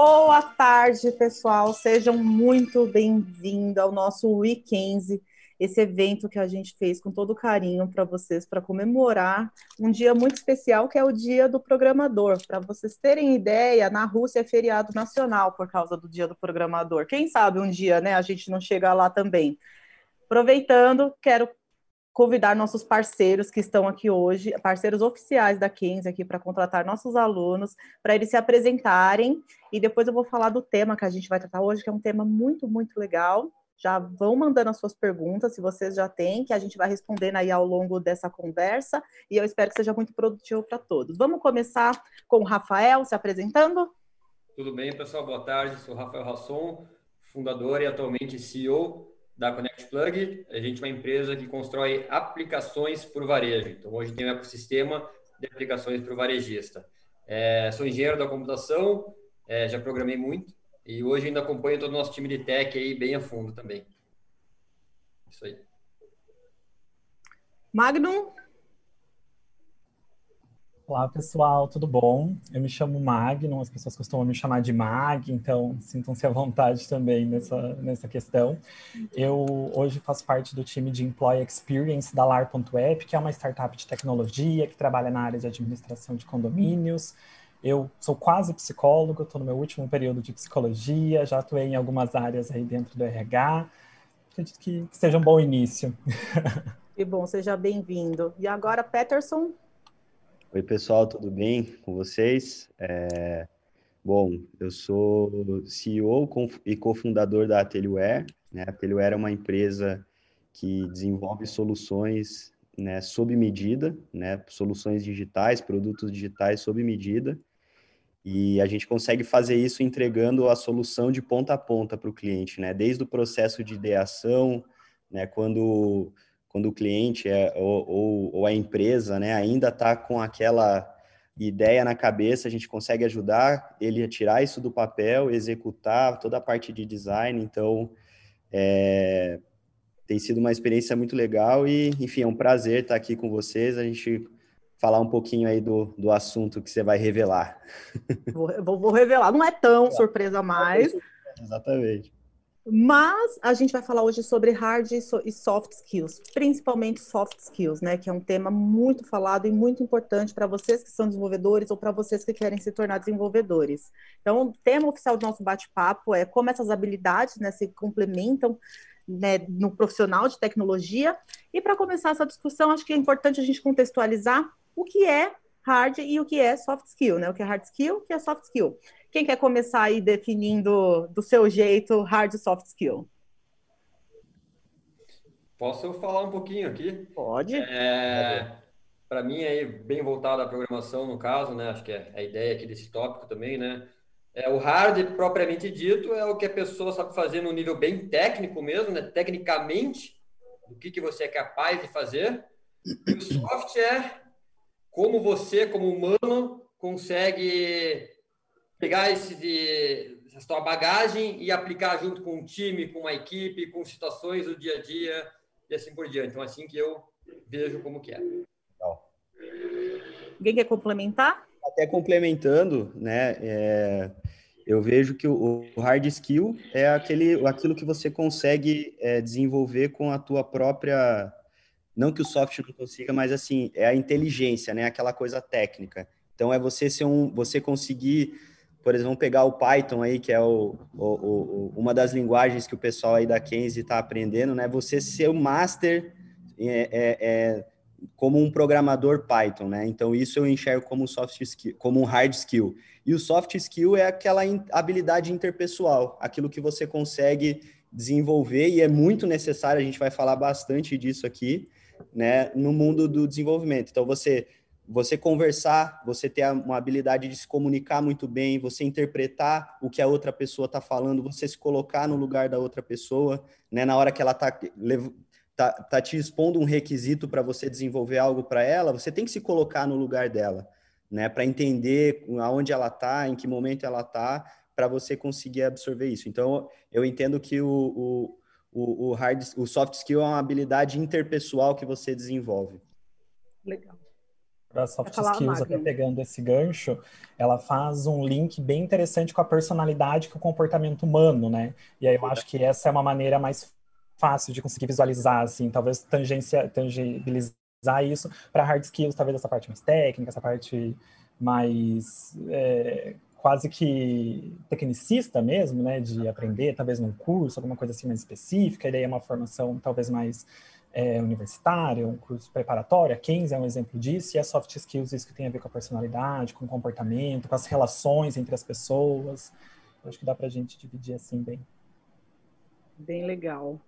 Boa tarde, pessoal. Sejam muito bem-vindos ao nosso Weekend, esse evento que a gente fez com todo carinho para vocês, para comemorar um dia muito especial, que é o Dia do Programador. Para vocês terem ideia, na Rússia é feriado nacional por causa do Dia do Programador. Quem sabe um dia, né, a gente não chega lá também. Aproveitando, quero convidar nossos parceiros que estão aqui hoje, parceiros oficiais da Kenzie aqui para contratar nossos alunos, para eles se apresentarem e depois eu vou falar do tema que a gente vai tratar hoje, que é um tema muito, muito legal. Já vão mandando as suas perguntas, se vocês já têm, que a gente vai respondendo aí ao longo dessa conversa, e eu espero que seja muito produtivo para todos. Vamos começar com o Rafael se apresentando? Tudo bem, pessoal? Boa tarde. Sou Rafael Rasson, fundador e atualmente CEO da Connect Plug. A gente é uma empresa que constrói aplicações para o varejo. Então, hoje tem um ecossistema de aplicações para o varejista. É, sou engenheiro da computação, é, já programei muito e hoje ainda acompanho todo o nosso time de tech aí bem a fundo também. Isso aí. Magnum? Olá, pessoal, tudo bom? Eu me chamo Magnum, as pessoas costumam me chamar de Mag, então sintam-se à vontade também nessa, nessa questão. Eu hoje faço parte do time de Employee Experience da LAR.app, que é uma startup de tecnologia que trabalha na área de administração de condomínios. Eu sou quase psicólogo, estou no meu último período de psicologia, já atuei em algumas áreas aí dentro do RH. Acredito que, que seja um bom início. Que bom, seja bem-vindo. E agora, Peterson? Oi, pessoal, tudo bem com vocês? É... Bom, eu sou CEO e cofundador da Ateliware. Né? A Ateliware é uma empresa que desenvolve soluções né, sob medida, né? soluções digitais, produtos digitais sob medida. E a gente consegue fazer isso entregando a solução de ponta a ponta para o cliente, né? desde o processo de ideação, né? quando quando o cliente é, ou, ou, ou a empresa né, ainda está com aquela ideia na cabeça, a gente consegue ajudar ele a tirar isso do papel, executar toda a parte de design. Então, é, tem sido uma experiência muito legal e, enfim, é um prazer estar aqui com vocês. A gente falar um pouquinho aí do, do assunto que você vai revelar. Vou, vou revelar, não é tão surpresa mais. Exatamente. Mas a gente vai falar hoje sobre hard e soft skills, principalmente soft skills, né? Que é um tema muito falado e muito importante para vocês que são desenvolvedores ou para vocês que querem se tornar desenvolvedores. Então, o tema oficial do nosso bate-papo é como essas habilidades né, se complementam né, no profissional de tecnologia. E para começar essa discussão, acho que é importante a gente contextualizar o que é hard e o que é soft skill, né? O que é hard skill, o que é soft skill. Quem quer começar aí definindo do seu jeito hard e soft skill? Posso falar um pouquinho aqui? Pode. É, Para mim, aí, bem voltado à programação, no caso, né? Acho que é a ideia aqui desse tópico também, né? É, o hard, propriamente dito, é o que a pessoa sabe fazer no nível bem técnico mesmo, né? Tecnicamente, o que, que você é capaz de fazer. E o soft é como você, como humano, consegue pegar esse de, essa sua bagagem e aplicar junto com um time, com uma equipe, com situações do dia a dia e assim por diante. Então, assim que eu vejo como que é. Legal. Alguém quer complementar? Até complementando, né, é, eu vejo que o, o, hard skill é aquele, aquilo que você consegue é, desenvolver com a tua própria, não que o software não consiga, mas assim, é a inteligência, né, aquela coisa técnica. Então, é você ser um, você conseguir por exemplo, vamos pegar o Python aí, que é o, o, o, uma das linguagens que o pessoal aí da Kenzie está aprendendo, né? Você ser o master é, é, é, como um programador Python, né? Então, isso eu enxergo como soft skill, como um hard skill. E o soft skill é aquela habilidade interpessoal, aquilo que você consegue desenvolver e é muito necessário, a gente vai falar bastante disso aqui, né, no mundo do desenvolvimento. Então, você você conversar, você ter uma habilidade de se comunicar muito bem, você interpretar o que a outra pessoa está falando, você se colocar no lugar da outra pessoa, né? Na hora que ela está tá, tá te expondo um requisito para você desenvolver algo para ela, você tem que se colocar no lugar dela, né? Para entender aonde ela está, em que momento ela está, para você conseguir absorver isso. Então, eu entendo que o, o, o, hard, o soft skill é uma habilidade interpessoal que você desenvolve. Legal. A soft skills, até pegando esse gancho, ela faz um link bem interessante com a personalidade, com o comportamento humano, né? E aí eu acho que essa é uma maneira mais fácil de conseguir visualizar, assim, talvez tangencia, tangibilizar isso para hard skills, talvez essa parte mais técnica, essa parte mais é, quase que tecnicista mesmo, né, de aprender, talvez num curso, alguma coisa assim mais específica, e daí é uma formação talvez mais é, universitária, um curso preparatório, a 15 é um exemplo disso, e a soft skills, isso que tem a ver com a personalidade, com o comportamento, com as relações entre as pessoas, Eu acho que dá para a gente dividir assim bem. Bem legal.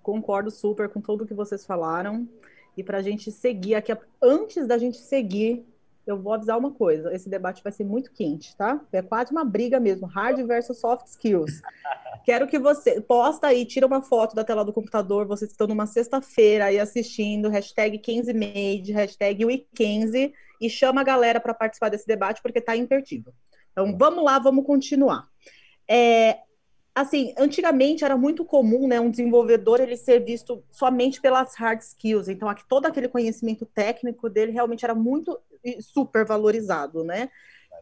Concordo super com tudo que vocês falaram. E para a gente seguir aqui, antes da gente seguir, eu vou avisar uma coisa: esse debate vai ser muito quente, tá? É quase uma briga mesmo, hard versus soft skills. Quero que você posta aí, tira uma foto da tela do computador, vocês estão numa sexta-feira aí assistindo, hashtag 15made, hashtag we15, e chama a galera para participar desse debate, porque tá imperdível. Então, vamos lá, vamos continuar. É, assim, antigamente era muito comum, né, um desenvolvedor ele ser visto somente pelas hard skills. Então, aqui, todo aquele conhecimento técnico dele realmente era muito super valorizado, né?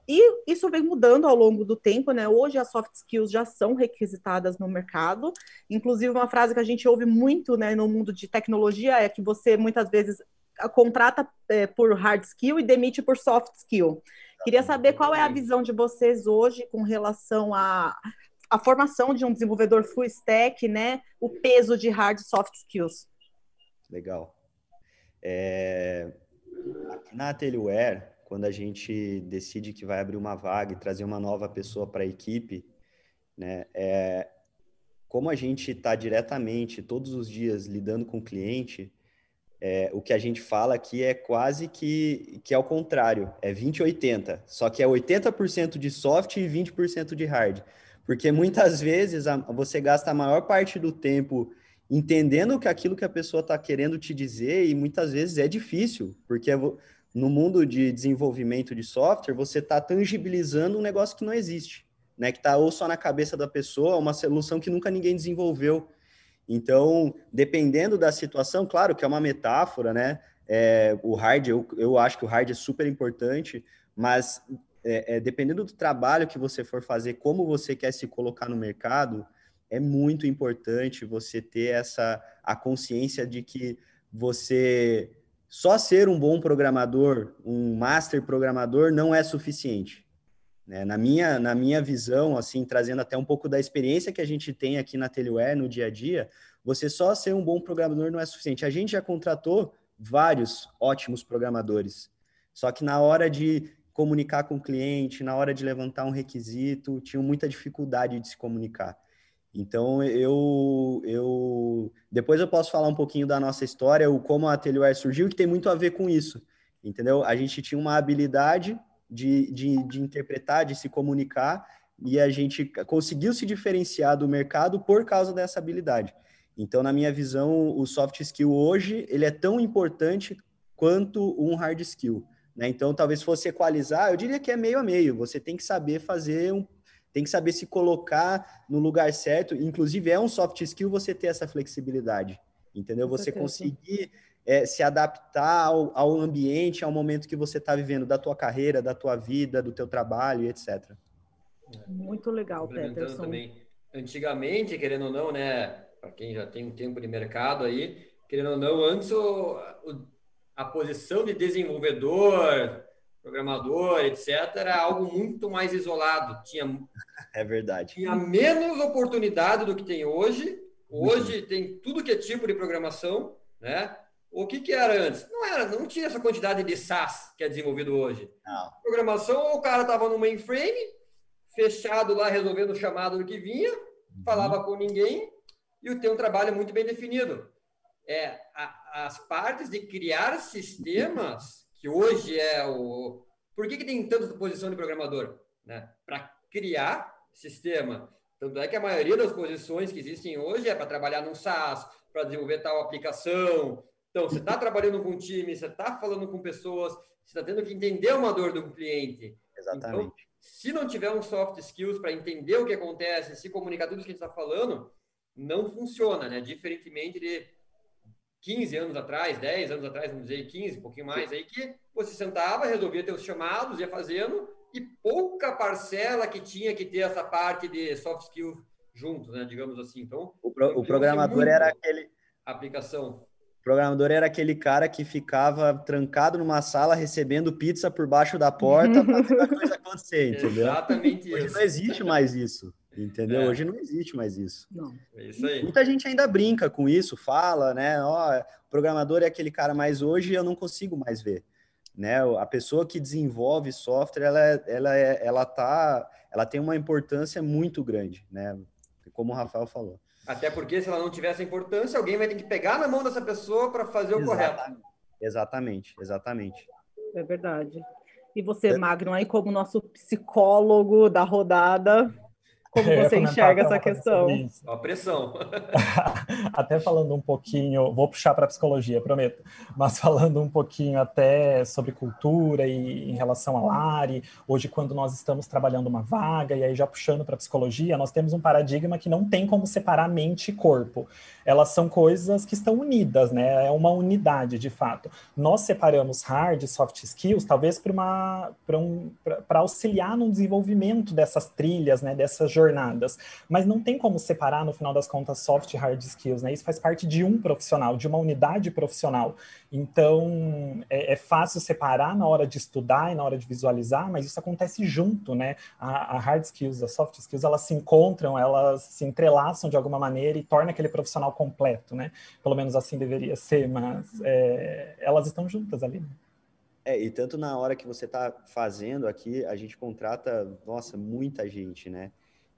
E isso vem mudando ao longo do tempo, né? Hoje as soft skills já são requisitadas no mercado. Inclusive, uma frase que a gente ouve muito né, no mundo de tecnologia é que você muitas vezes contrata é, por hard skill e demite por soft skill. Queria saber qual é a visão de vocês hoje com relação a a formação de um desenvolvedor full stack, né? O peso de hard e soft skills. Legal. É... Aqui na Atelware, quando a gente decide que vai abrir uma vaga e trazer uma nova pessoa para a equipe, né? É... Como a gente está diretamente, todos os dias, lidando com o cliente, é, o que a gente fala aqui é quase que, que é o contrário, é 20-80, só que é 80% de soft e 20% de hard. Porque muitas vezes você gasta a maior parte do tempo entendendo que aquilo que a pessoa está querendo te dizer e muitas vezes é difícil, porque no mundo de desenvolvimento de software você está tangibilizando um negócio que não existe, né? Que está ou só na cabeça da pessoa, uma solução que nunca ninguém desenvolveu. Então, dependendo da situação, claro que é uma metáfora, né? É, o hard, eu, eu acho que o hard é super importante, mas é, é, dependendo do trabalho que você for fazer, como você quer se colocar no mercado, é muito importante você ter essa a consciência de que você só ser um bom programador, um master programador, não é suficiente. Né? Na, minha, na minha visão, assim, trazendo até um pouco da experiência que a gente tem aqui na Teleware no dia a dia, você só ser um bom programador não é suficiente. A gente já contratou vários ótimos programadores. Só que na hora de comunicar com o cliente, na hora de levantar um requisito, tinham muita dificuldade de se comunicar. Então, eu, eu depois eu posso falar um pouquinho da nossa história, o como a Atelier surgiu, que tem muito a ver com isso, entendeu? A gente tinha uma habilidade de, de, de interpretar, de se comunicar, e a gente conseguiu se diferenciar do mercado por causa dessa habilidade. Então, na minha visão, o soft skill hoje, ele é tão importante quanto um hard skill. Né? Então, talvez fosse equalizar, eu diria que é meio a meio. Você tem que saber fazer um, tem que saber se colocar no lugar certo. Inclusive, é um soft skill você ter essa flexibilidade, entendeu? Você conseguir é, se adaptar ao, ao, ambiente, ao momento que você está vivendo, da tua carreira, da tua vida, do teu trabalho, etc. Muito legal, Peterson. também. Antigamente, querendo ou não, né? Para quem já tem um tempo de mercado aí, querendo ou não, antes o, o a posição de desenvolvedor, programador, etc., era algo muito mais isolado. Tinha, é verdade. Tinha menos oportunidade do que tem hoje. Hoje uhum. tem tudo que é tipo de programação, né? O que, que era antes? Não era, não tinha essa quantidade de SaaS que é desenvolvido hoje. Não. Programação, o cara estava no mainframe, fechado lá, resolvendo o chamado do que vinha, uhum. falava com ninguém, e o teu trabalho muito bem definido. É, a, as partes de criar sistemas, que hoje é o. Por que, que tem tanta posição de programador? Né? Para criar sistema. Tanto é que a maioria das posições que existem hoje é para trabalhar num SaaS, para desenvolver tal aplicação. Então, você está trabalhando com um time, você está falando com pessoas, você está tendo que entender uma dor do cliente. Exatamente. Então, se não tiver um soft skills para entender o que acontece, se comunicar tudo o que a gente está falando, não funciona, né? Diferentemente de 15 anos atrás, 10 anos atrás, vamos dizer 15, um pouquinho mais aí, que você sentava, resolvia ter os chamados, ia fazendo, e pouca parcela que tinha que ter essa parte de soft skill junto, né? Digamos assim. Então, o, pro, o programador era aquele aplicação. O programador era aquele cara que ficava trancado numa sala recebendo pizza por baixo da porta para a coisa acontecer, entendeu? Exatamente Hoje isso. não existe mais isso. Entendeu? É. Hoje não existe mais isso. Não. É isso aí. Muita gente ainda brinca com isso, fala, né? Ó, o programador é aquele cara, mas hoje eu não consigo mais ver. Né? A pessoa que desenvolve software, ela, é- ela, é- ela, tá, ela tem uma importância muito grande, né? Como o Rafael falou. Até porque se ela não tiver essa importância, alguém vai ter que pegar na mão dessa pessoa para fazer o correto. Exatamente, exatamente. É verdade. E você, Magno, aí como nosso psicólogo da rodada, como Eu você enxerga essa questão? Ó, pressão. até falando um pouquinho, vou puxar para a psicologia, prometo, mas falando um pouquinho até sobre cultura e em relação à Lari, hoje quando nós estamos trabalhando uma vaga, e aí já puxando para a psicologia, nós temos um paradigma que não tem como separar mente e corpo. Elas são coisas que estão unidas, né? É uma unidade, de fato. Nós separamos hard e soft skills, talvez para uma para um, para auxiliar no desenvolvimento dessas trilhas, né, dessas jornadas. Mas não tem como separar, no final das contas, soft e hard skills, né? Isso faz parte de um profissional, de uma unidade profissional. Então, é, é fácil separar na hora de estudar e na hora de visualizar, mas isso acontece junto, né? A, a hard skills, as soft skills, elas se encontram, elas se entrelaçam de alguma maneira e torna aquele profissional completo, né? Pelo menos assim deveria ser, mas é, elas estão juntas ali. né? É, e tanto na hora que você está fazendo aqui, a gente contrata, nossa, muita gente, né?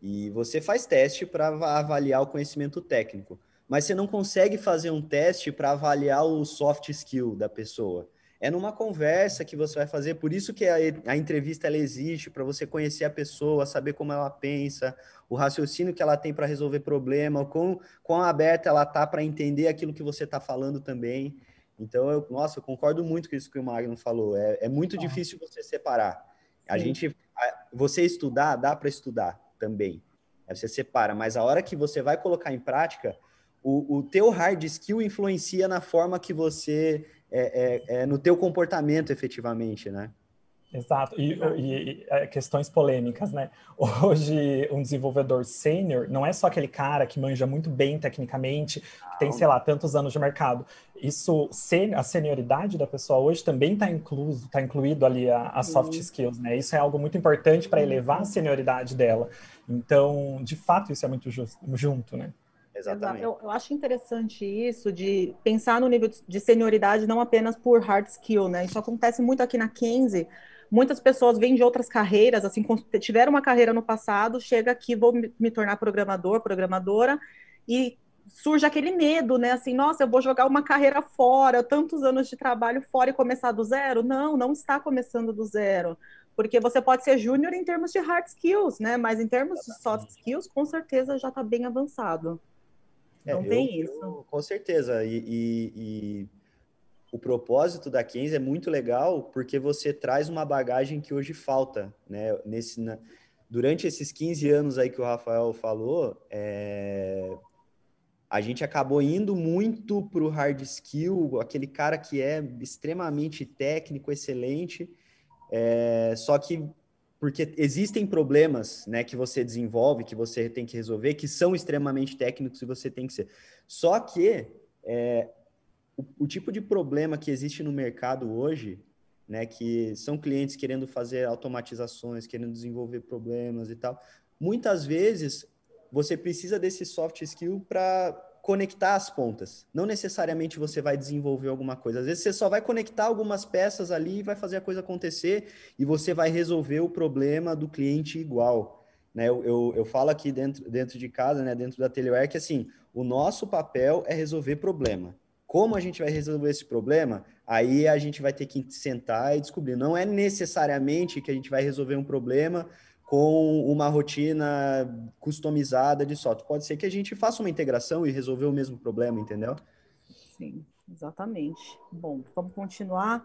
E você faz teste para avaliar o conhecimento técnico, mas você não consegue fazer um teste para avaliar o soft skill da pessoa. É numa conversa que você vai fazer, por isso que a, a entrevista ela existe, para você conhecer a pessoa, saber como ela pensa, o raciocínio que ela tem para resolver problema, o quão, quão aberta ela tá para entender aquilo que você está falando também. Então, eu, nossa, eu concordo muito com isso que o Magno falou. É, é muito difícil você separar. A Sim. gente, a- você estudar, dá para estudar também. Aí você separa, mas a hora que você vai colocar em prática, o, o teu hard skill influencia na forma que você é, é, é no teu comportamento efetivamente, né? Exato, e, e- e, é, questões polêmicas, né? Hoje, um desenvolvedor sênior não é só aquele cara que manja muito bem tecnicamente, que tem, sei lá, tantos anos de mercado. Isso, a senioridade da pessoa hoje também está incluso, está incluído ali a, a soft skills, né? Isso é algo muito importante para elevar a senioridade dela. Então, de fato, isso é muito jus- junto, né? Exatamente. Eu, eu acho interessante isso de pensar no nível de senioridade não apenas por hard skill, né? Isso acontece muito aqui na Kenzie. Muitas pessoas vêm de outras carreiras, assim, tiveram uma carreira no passado, chega aqui, vou me, me tornar programador, programadora, e surge aquele medo, né? Assim, nossa, eu vou jogar uma carreira fora, tantos anos de trabalho fora e começar do zero? Não, não está começando do zero. Porque você pode ser júnior em termos de hard skills, né? Mas em termos de soft skills, com certeza já está bem avançado. Não É, tem eu- isso. eu- com certeza. E, e- e o propósito da Kenzie é muito legal porque você traz uma bagagem que hoje falta, né? Nesse, na- durante esses 15 anos aí que o Rafael falou, é, a gente acabou indo muito para o hard skill, aquele cara que é extremamente técnico, excelente, é, só que porque existem problemas né, que você desenvolve, que você tem que resolver, que são extremamente técnicos e você tem que ser. Só que é, o, o tipo de problema que existe no mercado hoje, né, que são clientes querendo fazer automatizações, querendo desenvolver problemas e tal, muitas vezes você precisa desse soft skill para conectar as pontas. Não necessariamente você vai desenvolver alguma coisa. Às vezes você só vai conectar algumas peças ali e vai fazer a coisa acontecer e você vai resolver o problema do cliente igual. Né? Eu, eu, eu falo aqui dentro, dentro de casa, né, dentro da Teleware, que assim, o nosso papel é resolver problema. Como a gente vai resolver esse problema? Aí a gente vai ter que sentar e descobrir. Não é necessariamente que a gente vai resolver um problema com uma rotina customizada de software. Pode ser que a gente faça uma integração e resolver o mesmo problema, entendeu? Sim, exatamente. Bom, vamos continuar.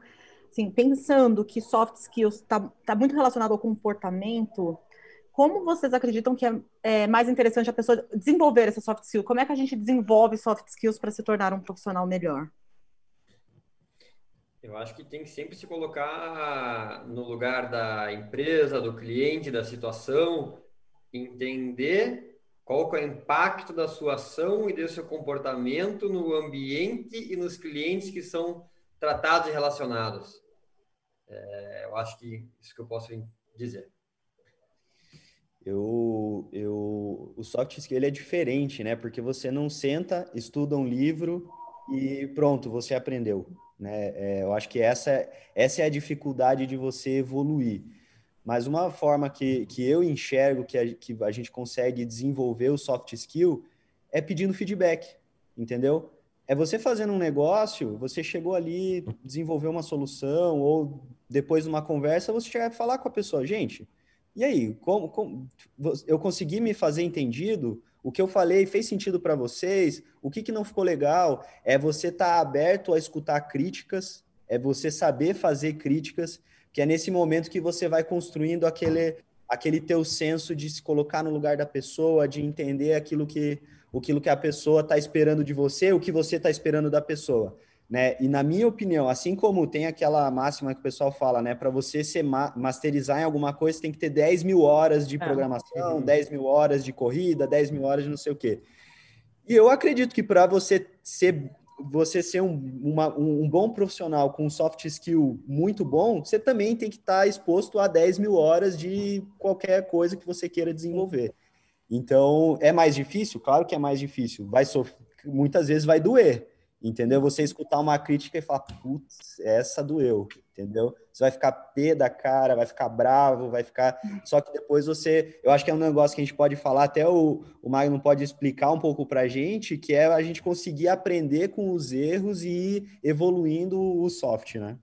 Sim, pensando que soft skills está tá muito relacionado ao comportamento, como vocês acreditam que é, é, mais interessante a pessoa desenvolver essa soft skill? Como é que a gente desenvolve soft skills para se tornar um profissional melhor? Eu acho que tem que sempre se colocar no lugar da empresa, do cliente, da situação, entender qual é o impacto da sua ação e do seu comportamento no ambiente e nos clientes que são tratados e relacionados. É, eu acho que isso que eu posso dizer. Eu, eu, o soft skill ele é diferente, né? Porque você não senta, estuda um livro e pronto, você aprendeu. Né? É, eu acho que essa, essa é a dificuldade de você evoluir. Mas uma forma que, que eu enxergo que a, que a gente consegue desenvolver o soft skill é pedindo feedback, entendeu? É você fazendo um negócio, você chegou ali, desenvolveu uma solução, ou depois de uma conversa, você chegar e falar com a pessoa, gente, e aí, como, como eu consegui me fazer entendido? O que eu falei fez sentido para vocês? O que, que não ficou legal? É você estar tá aberto a escutar críticas, é você saber fazer críticas, que é nesse momento que você vai construindo aquele, aquele teu senso de se colocar no lugar da pessoa, de entender aquilo que, aquilo que a pessoa está esperando de você, o que você está esperando da pessoa. Né? E na minha opinião, assim como tem aquela máxima que o pessoal fala, né? Para você ser ma masterizar em alguma coisa, tem que ter 10 mil horas de é. programação, é. 10 mil horas de corrida, 10 mil horas de não sei o quê. E eu acredito que para você ser você ser um, uma, um, bom profissional com um soft skill muito bom, você também tem que estar tá exposto a 10 mil horas de qualquer coisa que você queira desenvolver. Então, é mais difícil? Claro que é mais difícil. Vai sofrer, muitas vezes vai doer entendeu? Você escutar uma crítica e falar, putz, essa doeu, entendeu? Você vai ficar pé da cara, vai ficar bravo, vai ficar. Só que depois você. Eu acho que é um negócio que a gente pode falar, até o, o Magno pode explicar um pouco pra gente, que é a gente conseguir aprender com os erros e ir evoluindo o soft, né?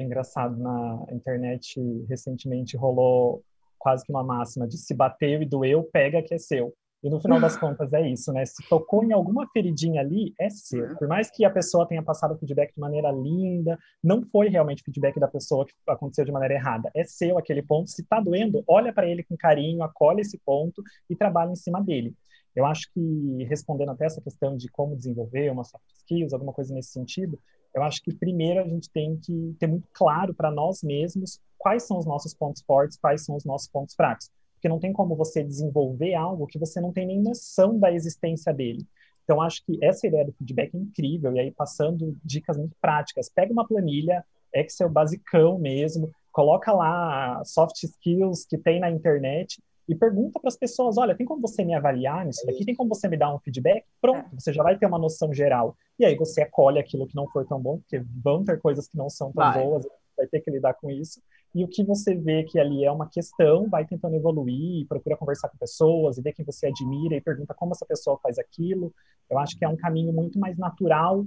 É engraçado, na internet recentemente rolou quase que uma máxima de se bateu e doeu, pega que é seu. E no final das contas é isso, né? Se tocou em alguma feridinha ali, é seu. Por mais que a pessoa tenha passado o feedback de maneira linda, não foi realmente feedback da pessoa que aconteceu de maneira errada. É seu aquele ponto. Se tá doendo, olha para ele com carinho, acolhe esse ponto e trabalha em cima dele. Eu acho que, respondendo até essa questão de como desenvolver uma soft skills, alguma coisa nesse sentido, eu acho que primeiro a gente tem que ter muito claro para nós mesmos quais são os nossos pontos fortes, quais são os nossos pontos fracos porque não tem como você desenvolver algo que você não tem nem noção da existência dele. Então, acho que essa ideia do feedback é incrível. E aí, passando dicas muito práticas, pega uma planilha, Excel basicão mesmo, coloca lá soft skills que tem na internet e pergunta para as pessoas: olha, tem como você me avaliar nisso daqui? Tem como você me dar um feedback? Pronto, é. você já vai ter uma noção geral. E aí você acolhe aquilo que não for tão bom, porque vão ter coisas que não são tão vai. boas, vai ter que lidar com isso e o que você vê que ali é uma questão, vai tentando evoluir, procura conversar com pessoas e ver quem você admira e pergunta como essa pessoa faz aquilo. Eu acho que é um caminho muito mais natural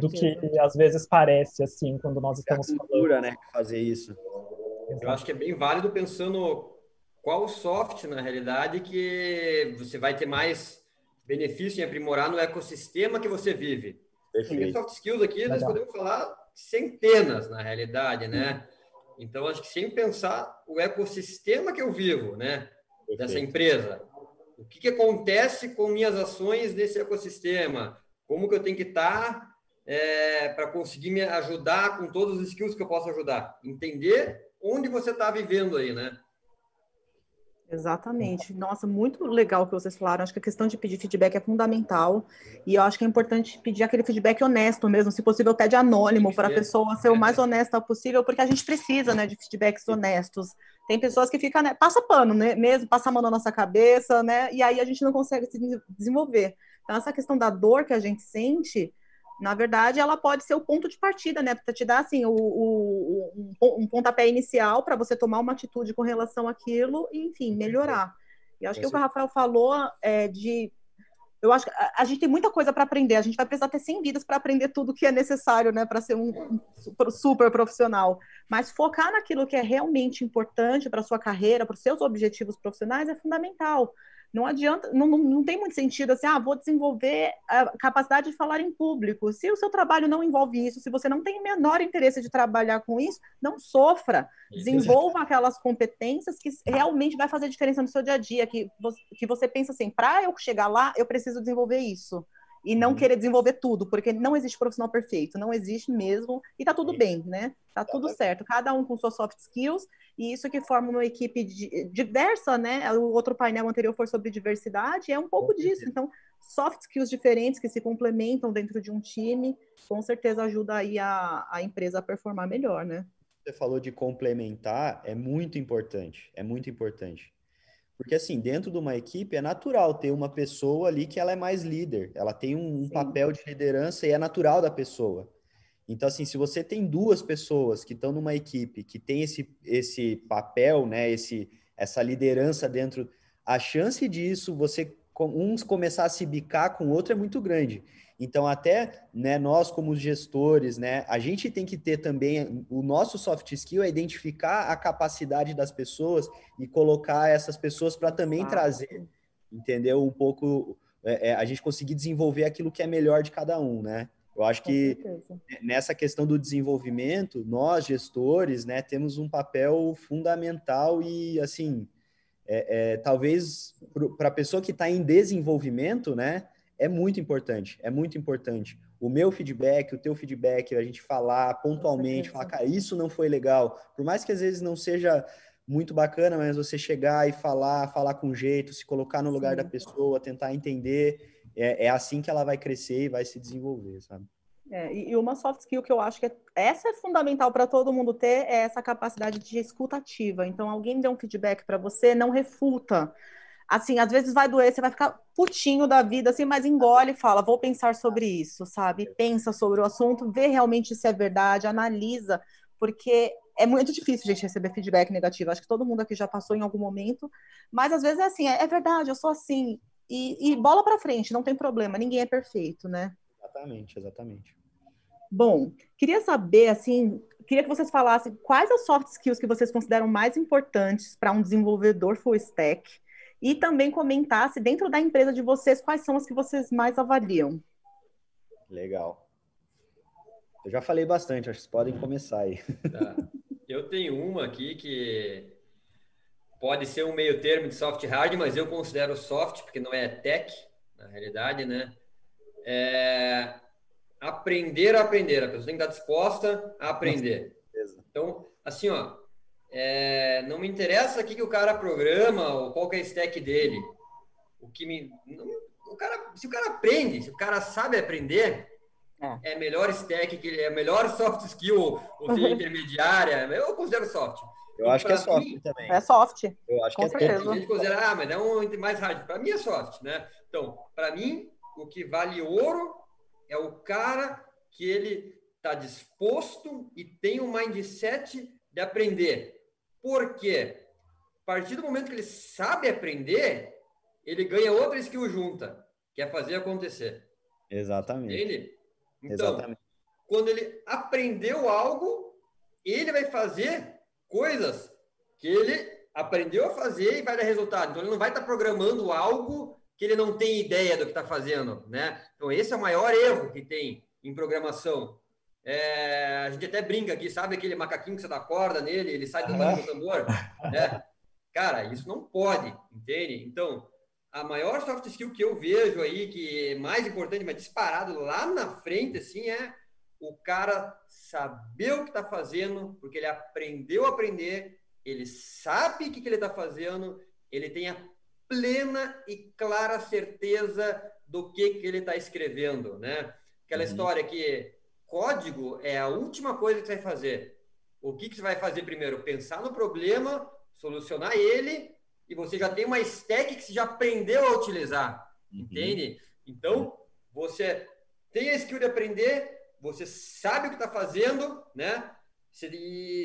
do que às vezes parece assim quando nós estamos é a cultura, falando. né, fazer isso. Eu acho que é bem válido pensando qual soft na realidade que você vai ter mais benefício em aprimorar no ecossistema que você vive. Perfeito. soft skills aqui nós podemos falar centenas na realidade, né? Então, acho que sem pensar o ecossistema que eu vivo, né? Perfeito. Dessa empresa. O que, que acontece com minhas ações nesse ecossistema? Como que eu tenho que estar é, para conseguir me ajudar com todos os skills que eu posso ajudar? Entender onde você está vivendo aí, né? Exatamente. Nossa, muito legal o que vocês falaram. Acho que a questão de pedir feedback é fundamental. E eu acho que é importante pedir aquele feedback honesto mesmo, se possível, até de anônimo, para a pessoa ser o mais honesta possível, porque a gente precisa né, de feedbacks honestos. Tem pessoas que ficam, né, passa pano, né, mesmo, passa a mão na nossa cabeça, né? E aí a gente não consegue se desenvolver. Então, essa questão da dor que a gente sente na verdade, ela pode ser o ponto de partida, né? Para te dar assim, o, o, um, um pontapé inicial para você tomar uma atitude com relação àquilo e, enfim, melhorar. E acho que o que o Rafael falou é de. Eu acho que a, a gente tem muita coisa para aprender. A gente vai precisar ter 100 vidas para aprender tudo que é necessário, né? Para ser um, um super, super profissional. Mas focar naquilo que é realmente importante para sua carreira, para os seus objetivos profissionais é fundamental Não adianta, não, não, não tem muito sentido assim, ah, vou desenvolver a capacidade de falar em público. Se o seu trabalho não envolve isso, se você não tem o menor interesse de trabalhar com isso, não sofra. Desenvolva aquelas competências que realmente vai fazer diferença no seu dia a dia, que que você pensa assim, para eu chegar lá, eu preciso desenvolver isso e não uhum. querer desenvolver tudo, porque não existe profissional perfeito, não existe mesmo, e tá tudo bem, né? Tá tudo certo, cada um com suas soft skills, e isso que forma uma equipe diversa, né? O outro painel anterior foi sobre diversidade, é um pouco disso. Então, soft skills diferentes que se complementam dentro de um time, com certeza ajuda aí a, a empresa a performar melhor, né? Você falou de complementar, é muito importante, é muito importante. Porque, assim, dentro de uma equipe é natural ter uma pessoa ali que ela é mais líder, ela tem um, papel de liderança e é natural da pessoa. Então, assim, se você tem duas pessoas que estão numa equipe que tem esse, esse papel, né, esse, essa liderança dentro, a chance disso, você uns começar a se bicar com o outro é muito grande. Então, até né, nós, como gestores, né, a gente tem que ter também o nosso soft skill é identificar a capacidade das pessoas e colocar essas pessoas para também ah, trazer, entendeu? Um pouco é, é, a gente conseguir desenvolver aquilo que é melhor de cada um, né? Eu acho que nessa questão do desenvolvimento, nós gestores, né, temos um papel fundamental e assim, é, é, talvez para a pessoa que está em desenvolvimento, né, é muito importante, é muito importante. O meu feedback, o teu feedback, a gente falar pontualmente, falar, cara, isso não foi legal. Por mais que às vezes não seja muito bacana, mas você chegar e falar, falar com jeito, se colocar no lugar Sim. da pessoa, tentar entender, é, é assim que ela vai crescer e vai se desenvolver, sabe? É, e uma soft skill que eu acho que é, essa é fundamental para todo mundo ter é essa capacidade de escutativa. Então, alguém deu um feedback para você, não refuta assim, às vezes vai doer, você vai ficar putinho da vida, assim, mas engole e fala, vou pensar sobre isso, sabe? Pensa sobre o assunto, vê realmente se é verdade, analisa, porque é muito difícil, gente, receber feedback negativo. Acho que todo mundo aqui já passou em algum momento, mas às vezes é assim, é, é verdade, eu sou assim, e, e bola para frente, não tem problema, ninguém é perfeito, né? Exatamente, exatamente. Bom, queria saber, assim, queria que vocês falassem quais as soft skills que vocês consideram mais importantes para um desenvolvedor full stack e também comentasse dentro da empresa de vocês quais são as que vocês mais avaliam. Legal. Eu já falei bastante, acho que vocês podem começar aí. Tá. Eu tenho uma aqui que pode ser um meio termo de soft hard, mas eu considero soft porque não é tech, na realidade, né? É aprender a aprender. A pessoa tem que estar disposta a aprender. Então, assim, ó, é, não me interessa o que, que o cara programa ou qual que é a stack dele. O que me. Não, o cara, se o cara aprende, se o cara sabe aprender, é, é melhor stack, que é melhor soft skill, ou seja, intermediária. Eu considero soft. Eu acho que é soft mim, também. É soft. Eu acho que é certeza. Tem gente considera, ah, mas é um mais hard. Para mim é soft, né? Então, para mim, o que vale ouro é o cara que ele está disposto e tem um mindset de aprender. Porque a partir do momento que ele sabe aprender, ele ganha outra skill junta, que é fazer acontecer. Exatamente. Entende? Então, Exatamente. quando ele aprendeu algo, ele vai fazer coisas que ele aprendeu a fazer e vai dar resultado. Então, ele não vai estar programando algo que ele não tem ideia do que está fazendo, né? Então, esse é o maior erro que tem em programação. É, a gente até brinca aqui, sabe aquele macaquinho que você dá corda nele, ele sai do uhum. tambor? Né? Cara, isso não pode, entende? Então, a maior soft skill que eu vejo aí, que é mais importante, mas disparado lá na frente, assim, é o cara saber o que está fazendo, porque ele aprendeu a aprender, ele sabe o que, que ele está fazendo, ele tem a plena e clara certeza do que, que ele está escrevendo, né? Aquela uhum. história que código é a última coisa que você vai fazer. O que, que você vai fazer primeiro? Pensar no problema, solucionar ele, e você já tem uma stack que você já aprendeu a utilizar. Uhum. Entende? Então, você tem a skill de aprender, você sabe o que está fazendo, né? Se,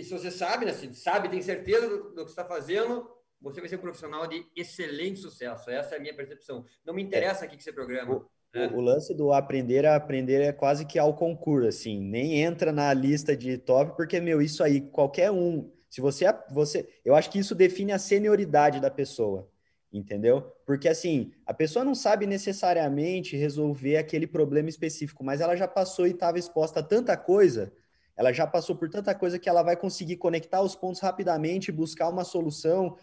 se você sabe, né? Se sabe, tem certeza do, do que está fazendo, você vai ser um profissional de excelente sucesso. Essa é a minha percepção. Não me interessa é. o que você programa. É. O, o, lance do aprender a aprender é quase que ao concurso, assim, nem entra na lista de top, porque, meu, isso aí, qualquer um, se você, você, eu acho que isso define a senioridade da pessoa. entendeu? Porque assim, a pessoa não sabe necessariamente resolver aquele problema específico, mas ela já passou e estava exposta a tanta coisa, ela já passou por tanta coisa que ela vai conseguir conectar os pontos rapidamente, buscar uma solução.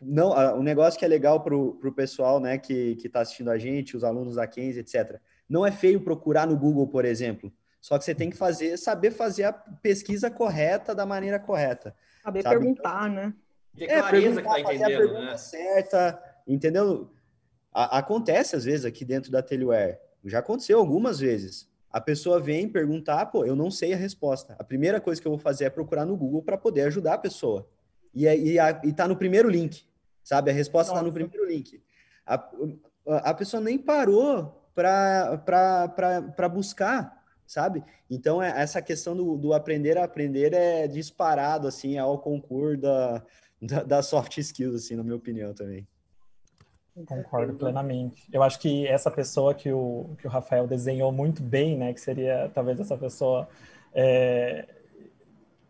Não, o um negócio que é legal para o pessoal né, que está assistindo a gente, os alunos da Kenzie, etc. Não é feio procurar no Google, por exemplo. Só que você tem que fazer, saber fazer a pesquisa correta da maneira correta. Saber sabe? perguntar, né? Ter é, clareza que tá entendendo, né? Certa, entendeu? A, acontece às vezes aqui dentro da Teleware. Já aconteceu algumas vezes. A pessoa vem perguntar, pô, eu não sei a resposta. A primeira coisa que eu vou fazer é procurar no Google para poder ajudar a pessoa. E, e, a, e tá no primeiro link, sabe? A resposta está no primeiro link. A, a pessoa nem parou para buscar, sabe? Então, é, essa questão do, do aprender a aprender é disparado, assim, ao concurso da, da, da soft skills, assim, na minha opinião também. Concordo plenamente. Eu acho que essa pessoa que o, que o Rafael desenhou muito bem, né, que seria talvez essa pessoa é,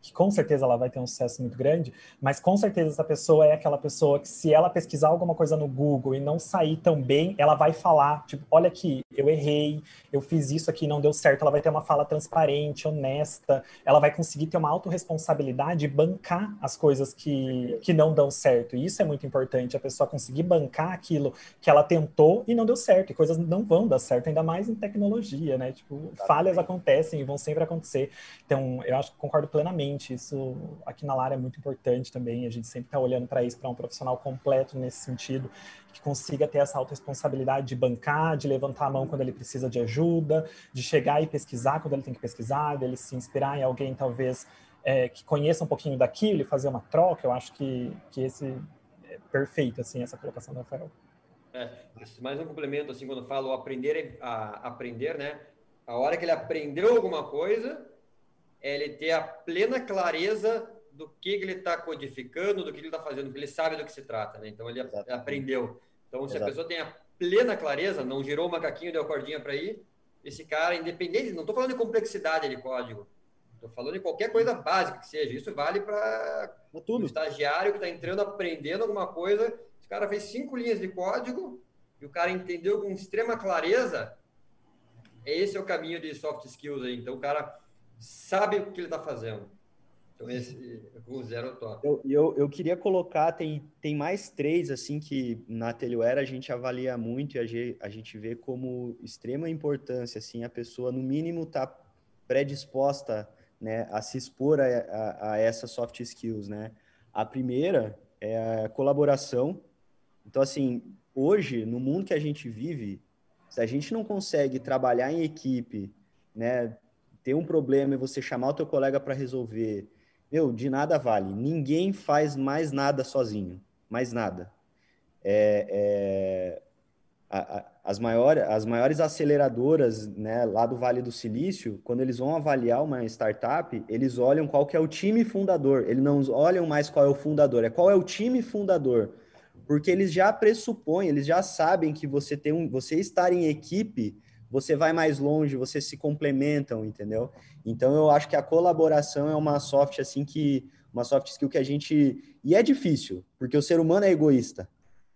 que com certeza ela vai ter um sucesso muito grande, mas com certeza essa pessoa é aquela pessoa que se ela pesquisar alguma coisa no Google e não sair tão bem, ela vai falar, tipo, olha aqui, eu errei, eu fiz isso aqui, não deu certo, ela vai ter uma fala transparente, honesta, ela vai conseguir ter uma autorresponsabilidade e bancar as coisas que, que não dão certo. E isso é muito importante, a pessoa conseguir bancar aquilo que ela tentou e não deu certo, e coisas não vão dar certo, ainda mais em tecnologia, né? Tipo, falhas acontecem e vão sempre acontecer. Então, eu acho que concordo plenamente isso aqui na Lara é muito importante também. A gente sempre está olhando para isso, para um profissional completo nesse sentido, que consiga ter essa autorresponsabilidade de bancar, de levantar a mão quando ele precisa de ajuda, de chegar e pesquisar quando ele tem que pesquisar, dele se inspirar em alguém talvez é, que conheça um pouquinho daquilo e fazer uma troca. Eu acho que, que esse é perfeito, assim, essa colocação do Rafael. É, mais um complemento, assim, quando eu falo aprender, a, aprender, né? A hora que ele aprendeu alguma coisa, é ele ter a plena clareza do que, ele está codificando, do que ele está fazendo, que ele sabe do que se trata, né? Então ele aprendeu. Então, se Exato. a pessoa tem a plena clareza, não girou o macaquinho, deu a cordinha para ir, esse cara, independente, não estou falando de complexidade de código, estou falando de qualquer coisa básica que seja. Isso vale para o estagiário que está entrando, aprendendo alguma coisa. Esse cara fez cinco linhas de código e o cara entendeu com extrema clareza. Esse é o caminho de soft skills aí. Então, o cara sabe o que ele está fazendo. Então, esse o zero top. Eu, eu, eu, queria colocar, tem, tem mais três, assim, que na Teleware a gente avalia muito e a, a gente vê como extrema importância, assim, a pessoa, no mínimo, tá predisposta, né, a se expor a, a, a essas soft skills, né? A primeira é a colaboração. Então, assim, hoje, no mundo que a gente vive, se a gente não consegue trabalhar em equipe, né, ter um problema e você chamar o teu colega para resolver, meu, de nada vale. Ninguém faz mais nada sozinho, mais nada. É, é, a, a, as, maiores, as maiores aceleradoras né, lá do Vale do Silício, quando eles vão avaliar uma startup, eles olham qual que é o time fundador. Eles não olham mais qual é o fundador, é qual é o time fundador. Porque eles já pressupõem, eles já sabem que você tem um, você estar em equipe você vai mais longe, vocês se complementam, entendeu? Então eu acho que a colaboração é uma soft assim que uma soft skill que a gente e é difícil, porque o ser humano é egoísta,